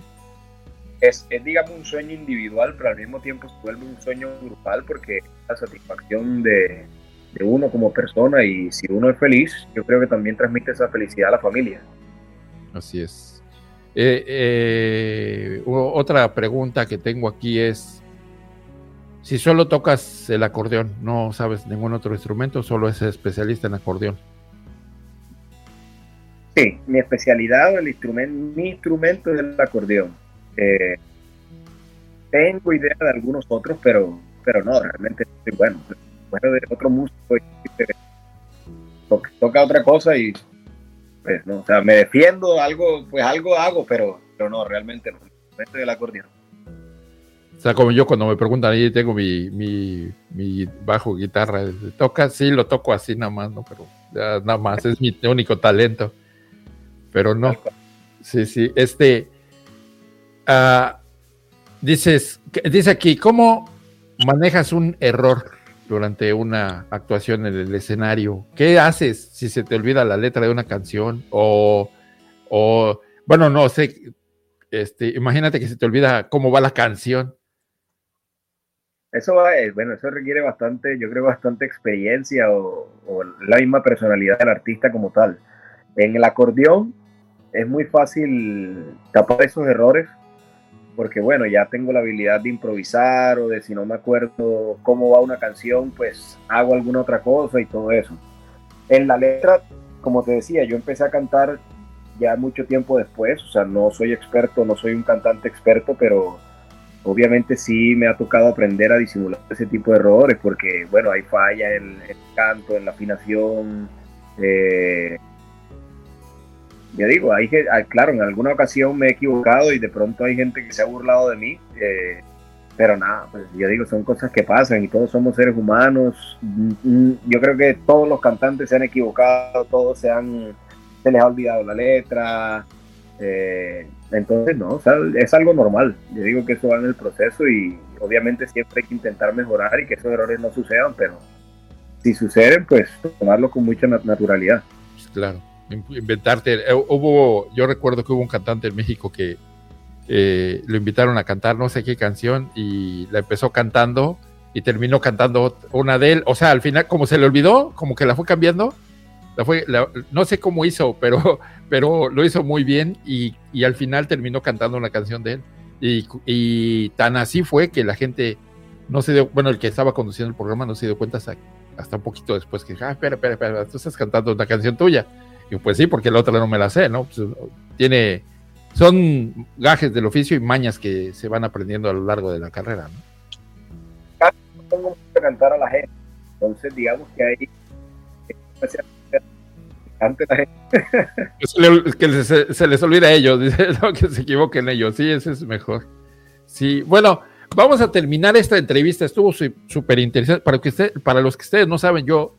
es, digamos, un sueño individual, pero al mismo tiempo se vuelve un sueño grupal porque es la satisfacción de, uno como persona y si uno es feliz, yo creo que también transmite esa felicidad a la familia. Así es. Eh, eh, otra pregunta que tengo aquí es, si solo tocas el acordeón, no sabes ningún otro instrumento, solo es especialista en acordeón. Sí, mi especialidad, el instrumento, mi instrumento es el acordeón. Eh, tengo idea de algunos otros, pero, pero no, realmente estoy bueno. Bueno, de otro músico toca, otra cosa y pues no, o sea, me defiendo, algo, pues algo hago, pero, pero no, realmente no. Estoy del acordeón. O sea, como yo cuando me preguntan, ahí tengo mi, mi, mi, bajo guitarra, toca, sí, lo toco así nada más, ¿no? Pero nada más, es mi único talento. Pero no. Sí, sí, este, Ah, dices, dice aquí, ¿cómo manejas un error durante una actuación en el escenario? ¿Qué haces si se te olvida la letra de una canción? O, o bueno, no sé, este, imagínate que se te olvida cómo va la canción. Eso va, eh, bueno, eso requiere bastante, yo creo, bastante experiencia o, o la misma personalidad del artista como tal. En el acordeón es muy fácil tapar esos errores porque bueno, ya tengo la habilidad de improvisar o de si no me acuerdo cómo va una canción, pues hago alguna otra cosa y todo eso. En la letra, como te decía, yo empecé a cantar ya mucho tiempo después, o sea, no soy experto, no soy un cantante experto, pero obviamente sí me ha tocado aprender a disimular ese tipo de errores, porque bueno, hay falla en el canto, en la afinación, eh, ya digo, hay ah, claro, en alguna ocasión me he equivocado y de pronto hay gente que se ha burlado de mí, eh, pero nada, pues yo digo, son cosas que pasan y todos somos seres humanos. Mm, mm, yo creo que todos los cantantes se han equivocado, todos se han, se les ha olvidado la letra. Eh, entonces, no, es algo normal. Yo digo que eso va en el proceso y obviamente siempre hay que intentar mejorar y que esos errores no sucedan, pero si suceden, pues tomarlo con mucha naturalidad. Pues claro inventarte. Eh, hubo, yo recuerdo que hubo un cantante en México que eh, lo invitaron a cantar no sé qué canción y la empezó cantando y terminó cantando una de él. O sea, al final, como se le olvidó, como que la fue cambiando. La no sé cómo hizo, pero, [laughs] pero lo hizo muy bien y, al final terminó cantando una canción de él. Y, tan así fue que la gente no se dio, bueno, el que estaba conduciendo el programa no se dio cuenta hasta, hasta un poquito después que, ah, espera, espera, espera, tú estás cantando una canción tuya pues sí, porque la otra no me la sé, ¿no? Pues, tiene, son gajes del oficio y mañas que se van aprendiendo a lo largo de la carrera, ¿no? Tengo que cantar a la gente, entonces digamos que ahí ante la gente. que se, les olvida a ellos, [laughs] que se equivoquen ellos, sí, ese es mejor. Sí, bueno, vamos a terminar esta entrevista, estuvo súper interesante. Para, para los que ustedes no saben, yo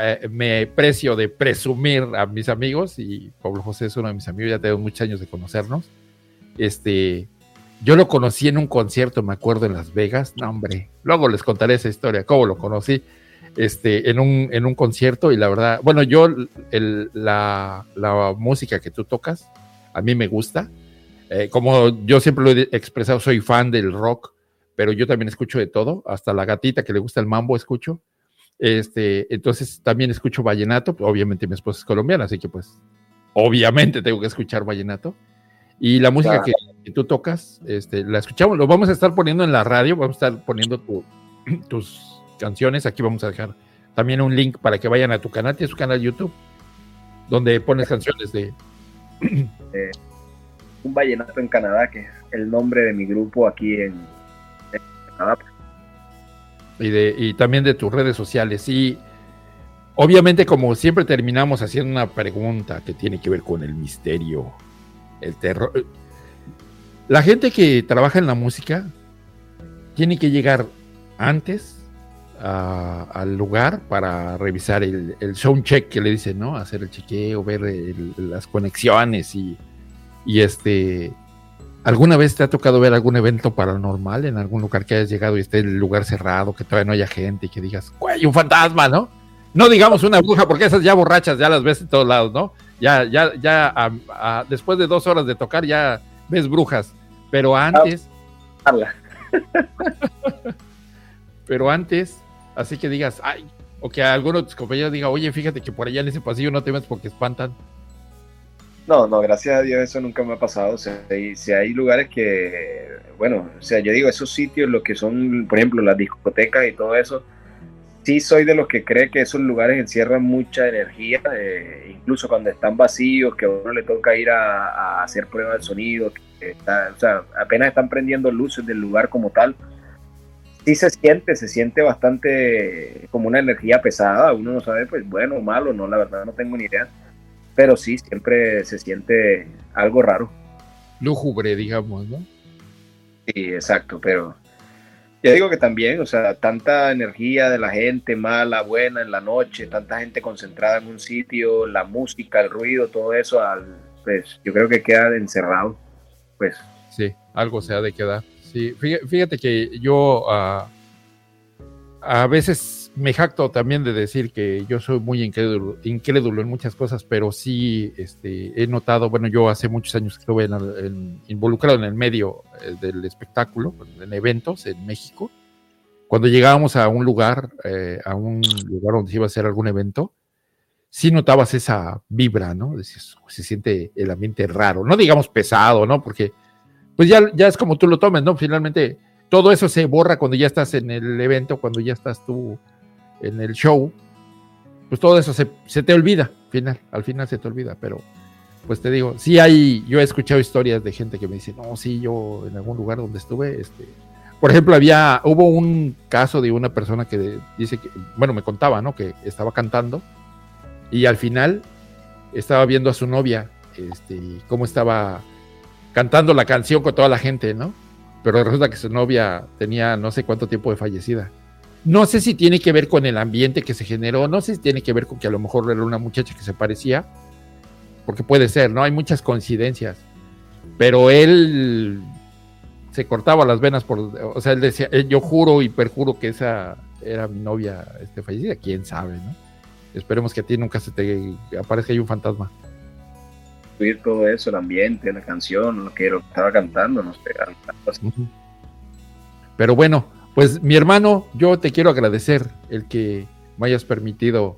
eh, me precio de presumir a mis amigos, y Pablo José es uno de mis amigos, ya tengo muchos años de conocernos. Este, yo lo conocí en un concierto, me acuerdo, en Las Vegas. No, hombre, luego les contaré esa historia, cómo lo conocí. Este, en un, en un concierto, y la verdad, bueno, yo, la, música que tú tocas, a mí me gusta. Eh, como yo siempre lo he expresado, soy fan del rock, pero yo también escucho de todo, hasta la gatita que le gusta el mambo escucho. Este, entonces también escucho vallenato, obviamente mi esposa es colombiana, así que pues obviamente tengo que escuchar vallenato. Y la música que, tú tocas, este, la escuchamos, lo vamos a estar poniendo en la radio, vamos a estar poniendo [clears throat] tus canciones, aquí vamos a dejar también un link para que vayan a tu canal, tienes su canal YouTube, donde pones canciones de... Eh, un vallenato en Canadá, que es el nombre de mi grupo aquí en, en Canadá y, de, y también de tus redes sociales. Y obviamente, como siempre terminamos haciendo una pregunta que tiene que ver con el misterio, el terror. La gente que trabaja en la música tiene que llegar antes al lugar para revisar el, el sound check que le dicen, ¿no? Hacer el chequeo, ver las conexiones y, y este. ¿Alguna vez te ha tocado ver algún evento paranormal en algún lugar que hayas llegado y esté el lugar cerrado, que todavía no haya gente y que digas, güey, un fantasma, ¿no? No digamos una bruja, porque esas ya borrachas ya las ves en todos lados, ¿no? Ya, ya, ya, después de dos horas de tocar ya ves brujas, pero antes... [laughs] pero antes, así que digas, ay, o que alguno de tus compañeros diga, oye, fíjate que por allá en ese pasillo no te ves porque espantan. No, no, gracias a Dios eso nunca me ha pasado. O sea, si hay lugares que, bueno, o sea, yo digo, esos sitios, lo que son, por ejemplo, las discotecas y todo eso, sí soy de los que cree que esos lugares encierran mucha energía, eh, incluso cuando están vacíos, que a uno le toca ir a, hacer pruebas de sonido, o sea, apenas están prendiendo luces del lugar como tal. Sí se siente, se siente bastante como una energía pesada, uno no sabe, pues bueno o malo, no, la verdad no tengo ni idea, pero sí, siempre se siente algo raro. Lúgubre, digamos, ¿no? Sí, exacto, pero yo digo que también, o sea, tanta energía de la gente mala, buena en la noche, tanta gente concentrada en un sitio, la música, el ruido, todo eso, pues yo creo que queda encerrado, pues. Sí, algo se ha de quedar. Sí, fíjate que yo uh, a veces me jacto también de decir que yo soy muy incrédulo, incrédulo en muchas cosas, pero sí este, he notado, bueno, yo hace muchos años que estuve involucrado en el medio eh, del espectáculo, en eventos en México. Cuando llegábamos a un lugar, eh, a un lugar donde se iba a hacer algún evento, sí notabas esa vibra, ¿no? se siente el ambiente raro, no digamos pesado, ¿no? Porque pues ya, ya es como tú lo tomes, ¿no? Finalmente todo eso se borra cuando ya estás en el evento, cuando ya estás tú en el show, pues todo eso se, te olvida, al final, al final se te olvida, pero pues te digo, sí hay, yo he escuchado historias de gente que me dice, no, sí, yo en algún lugar donde estuve, este, por ejemplo, había, hubo un caso de una persona que dice que, bueno, me contaba, ¿no? Que estaba cantando y al final estaba viendo a su novia, este, cómo estaba cantando la canción con toda la gente, ¿no? Pero resulta que su novia tenía no sé cuánto tiempo de fallecida. No sé si tiene que ver con el ambiente que se generó, no sé si tiene que ver con que a lo mejor era una muchacha que se parecía, porque puede ser, ¿no? Hay muchas coincidencias. Pero él se cortaba las venas por, o sea, él decía, eh, yo juro y perjuro que esa era mi novia este, fallecida, quién sabe, ¿no? Esperemos que a ti nunca se te aparezca ahí un fantasma. Todo eso, el ambiente, la canción, lo que, estaba cantando, no sé. Pero bueno, pues mi hermano, yo te quiero agradecer el que me hayas permitido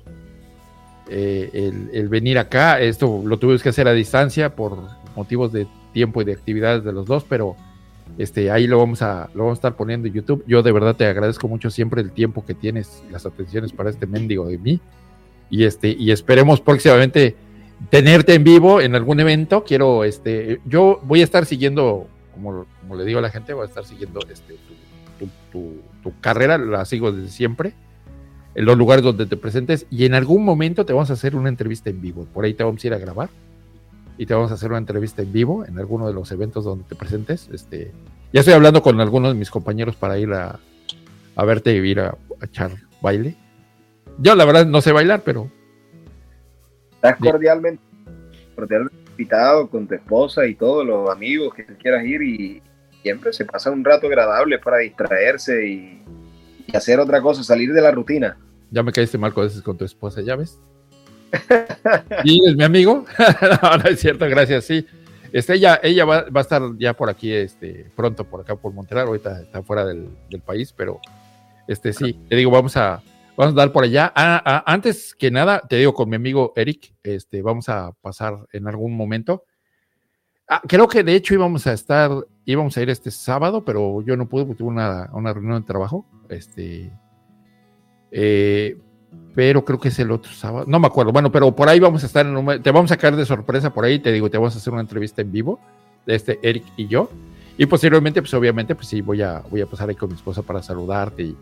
eh, el, venir acá. Esto lo tuvimos que hacer a distancia por motivos de tiempo y de actividades de los dos, pero este, ahí lo vamos a, lo vamos a estar poniendo en YouTube. Yo de verdad te agradezco mucho siempre el tiempo que tienes las atenciones para este mendigo de mí. Y este, y esperemos próximamente tenerte en vivo en algún evento. Quiero, este, yo voy a estar siguiendo, como, como le digo a la gente, voy a estar siguiendo este, tu, carrera, la sigo desde siempre, en los lugares donde te presentes y en algún momento te vamos a hacer una entrevista en vivo. Por ahí te vamos a ir a grabar y te vamos a hacer una entrevista en vivo en alguno de los eventos donde te presentes. Este, ya estoy hablando con algunos de mis compañeros para ir a, verte y ir a, echar baile. Yo la verdad no sé bailar, pero... Estás cordialmente, cordialmente invitado con tu esposa y todos los amigos que quieras ir y, siempre se pasa un rato agradable para distraerse y, hacer otra cosa, salir de la rutina. Ya me caíste mal con, con tu esposa, ¿ya ves? [laughs] ¿Y es mi amigo? [laughs] no, no es cierto, gracias, sí. Este, ella ella va, a estar ya por aquí este, pronto, por acá, por Montreal, ahorita está fuera del, país, pero este sí, te digo, vamos a, vamos a dar por allá. Ah, ah, antes que nada, te digo con mi amigo Eric, este, vamos a pasar en algún momento Ah, creo que de hecho íbamos a estar, íbamos a ir este sábado, pero yo no pude porque tuve una, reunión de trabajo. Este, eh, pero creo que es el otro sábado, no me acuerdo. Bueno, pero por ahí vamos a estar, en te vamos a caer de sorpresa por ahí, te digo, te vamos a hacer una entrevista en vivo este Eric y yo. Y posteriormente, pues obviamente, pues sí, voy a, voy a pasar ahí con mi esposa para saludarte y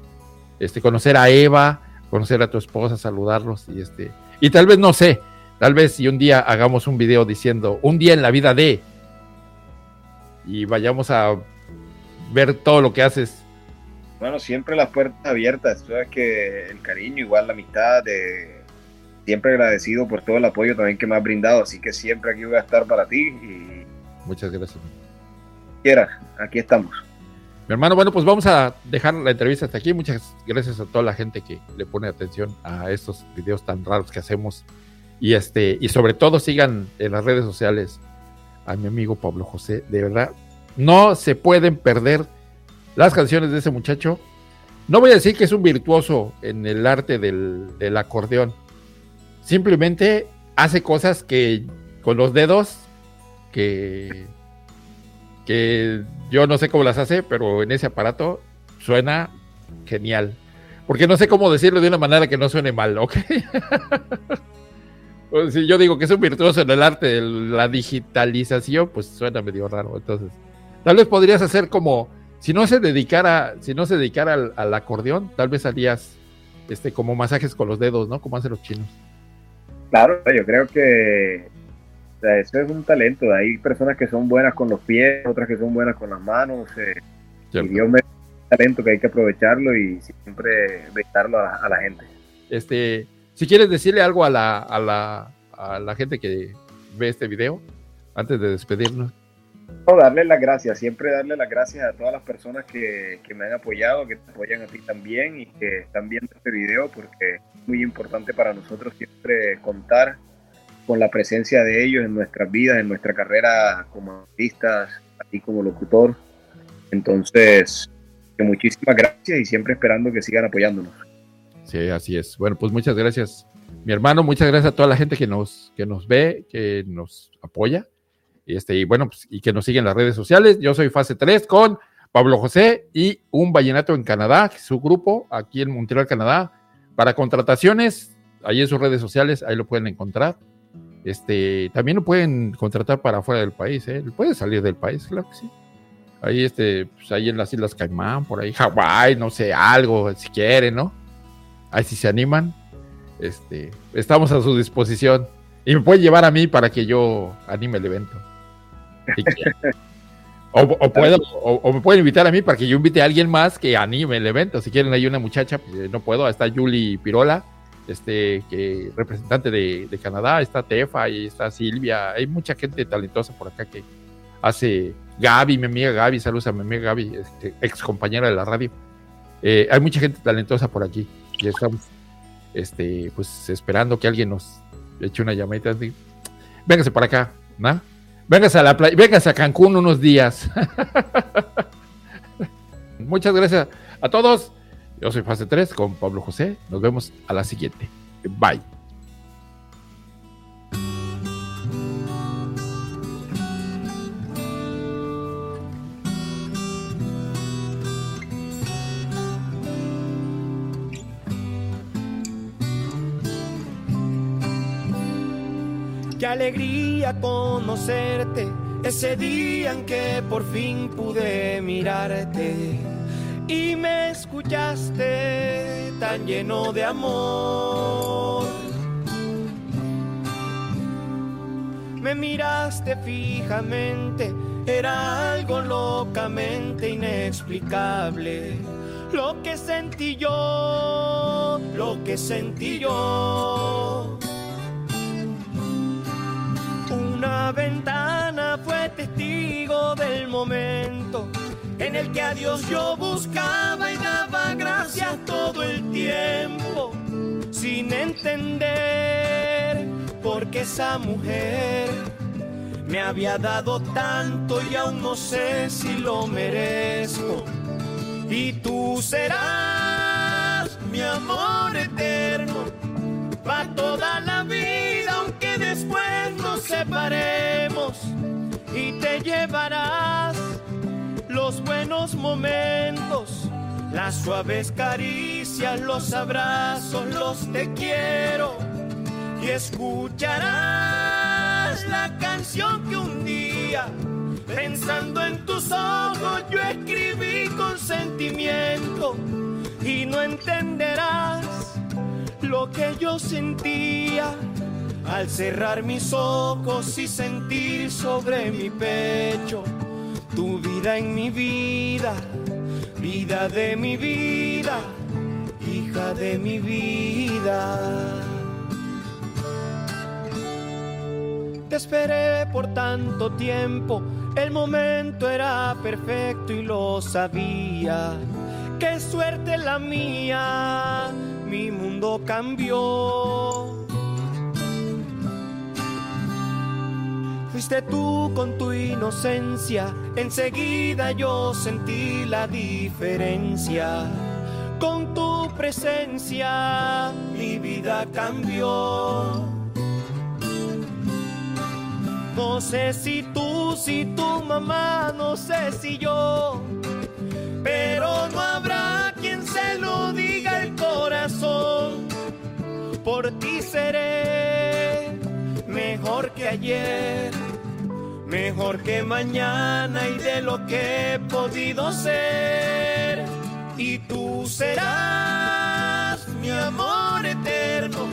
este, conocer a Eva, conocer a tu esposa, saludarlos y este, y tal vez no sé, tal vez si un día hagamos un video diciendo un día en la vida de y vayamos a ver todo lo que haces. Bueno, siempre las puertas abiertas. Sabes que el cariño, igual la amistad, de siempre agradecido por todo el apoyo también que me has brindado. Así que siempre aquí voy a estar para ti y. Muchas gracias. Quiera, aquí estamos. Mi hermano, bueno, pues vamos a dejar la entrevista hasta aquí. Muchas gracias a toda la gente que le pone atención a estos videos tan raros que hacemos. Y este, y sobre todo sigan en las redes sociales a mi amigo Pablo José. De verdad, no se pueden perder las canciones de ese muchacho. No voy a decir que es un virtuoso en el arte del, del acordeón. Simplemente hace cosas que con los dedos que, que yo no sé cómo las hace, pero en ese aparato suena genial. Porque no sé cómo decirlo de una manera que no suene mal, ¿ok? [laughs] Pues si yo digo que es un virtuoso en el arte de la digitalización, pues suena medio raro. Entonces, tal vez podrías hacer como, si no se dedicara, si no se dedicara al, acordeón, tal vez harías este, como masajes con los dedos, ¿no? Como hacen los chinos. Claro, yo creo que eso es un talento. Hay personas que son buenas con los pies, otras que son buenas con las manos. Eh, y Dios me un talento que hay que aprovecharlo y siempre brindarlo a a la gente. Este, si quieres decirle algo a la, a la, a la gente que ve este video antes de despedirnos. No, darle las gracias, siempre darle las gracias a todas las personas que, que, me han apoyado, que te apoyan a ti también y que están viendo este video porque es muy importante para nosotros siempre contar con la presencia de ellos en nuestras vidas, en nuestra carrera como artistas, así como locutor. Entonces, muchísimas gracias y siempre esperando que sigan apoyándonos. Sí, así es. Bueno, pues muchas gracias, mi hermano. Muchas gracias a toda la gente que nos, que nos ve, que nos apoya. Este, y bueno, pues, y que nos sigue en las redes sociales. Yo soy Fase 3 con Pablo José y un vallenato en Canadá, su grupo, aquí en Montreal, Canadá. Para contrataciones, ahí en sus redes sociales, ahí lo pueden encontrar. Este, también lo pueden contratar para fuera del país, ¿eh? Puede salir del país, claro que sí. Ahí, este, pues ahí en las Islas Caimán, por ahí, Hawái, no sé, algo, si quieren, ¿no? Ahí si se animan, este, estamos a su disposición. Y me pueden llevar a mí para que yo anime el evento. o, puedo, o, me pueden invitar a mí para que yo invite a alguien más que anime el evento. Si quieren, hay una muchacha, pues, eh, no puedo. Está Julie Pirola, este, que representante de, Canadá. Está Tefa y está Silvia. Hay mucha gente talentosa por acá que hace Gaby, mi amiga Gaby. Saludos a mi amiga Gaby, este, ex compañera de la radio. Eh, hay mucha gente talentosa por aquí y estamos este, pues esperando que alguien nos eche una llamadita. Véngase para acá, ¿no? Véngase a la playa, véngase a Cancún unos días. [laughs] Muchas gracias a todos. Yo soy Fase 3 con Pablo José. Nos vemos a la siguiente. Bye. Qué alegría conocerte ese día en que por fin pude mirarte y me escuchaste tan lleno de amor. Me miraste fijamente, era algo locamente inexplicable. Lo que sentí yo, lo que sentí yo una ventana fue testigo del momento en el que a Dios yo buscaba y daba gracias todo el tiempo, sin entender por qué esa mujer me había dado tanto y aún no sé si lo merezco. Y tú serás mi amor eterno para toda la vida, aunque después nos separemos y te llevarás buenos momentos, las suaves caricias, los abrazos, los te quiero. Y escucharás la canción que un día pensando en tus ojos yo escribí con sentimiento. Y no entenderás lo que yo sentía al cerrar mis ojos y sentir sobre mi pecho tu vida en mi vida, vida de mi vida, hija de mi vida. Te esperé por tanto tiempo, el momento era perfecto y lo sabía. Qué suerte la mía, mi mundo cambió. Fuiste tú con tu inocencia, enseguida yo sentí la diferencia. Con tu presencia mi vida cambió. No sé si tú, si tu mamá, no sé si yo, pero no habrá quien se lo diga el corazón. Por ti seré mejor que ayer, mejor que mañana y de lo que he podido ser. Y tú serás mi amor eterno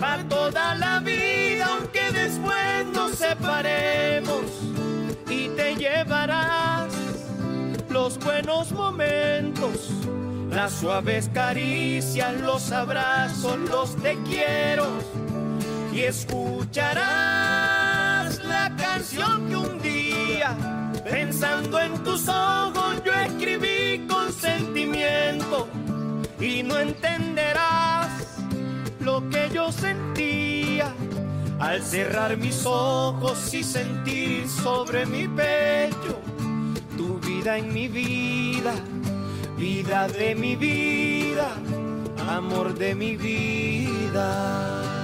para toda la vida, aunque después nos separemos y te llevarás los buenos momentos, las suaves caricias, los abrazos, los te quiero y escucharás canción que un día, pensando en tus ojos, yo escribí con sentimiento y no entenderás lo que yo sentía al cerrar mis ojos y sentir sobre mi pecho tu vida en mi vida, vida de mi vida, amor de mi vida.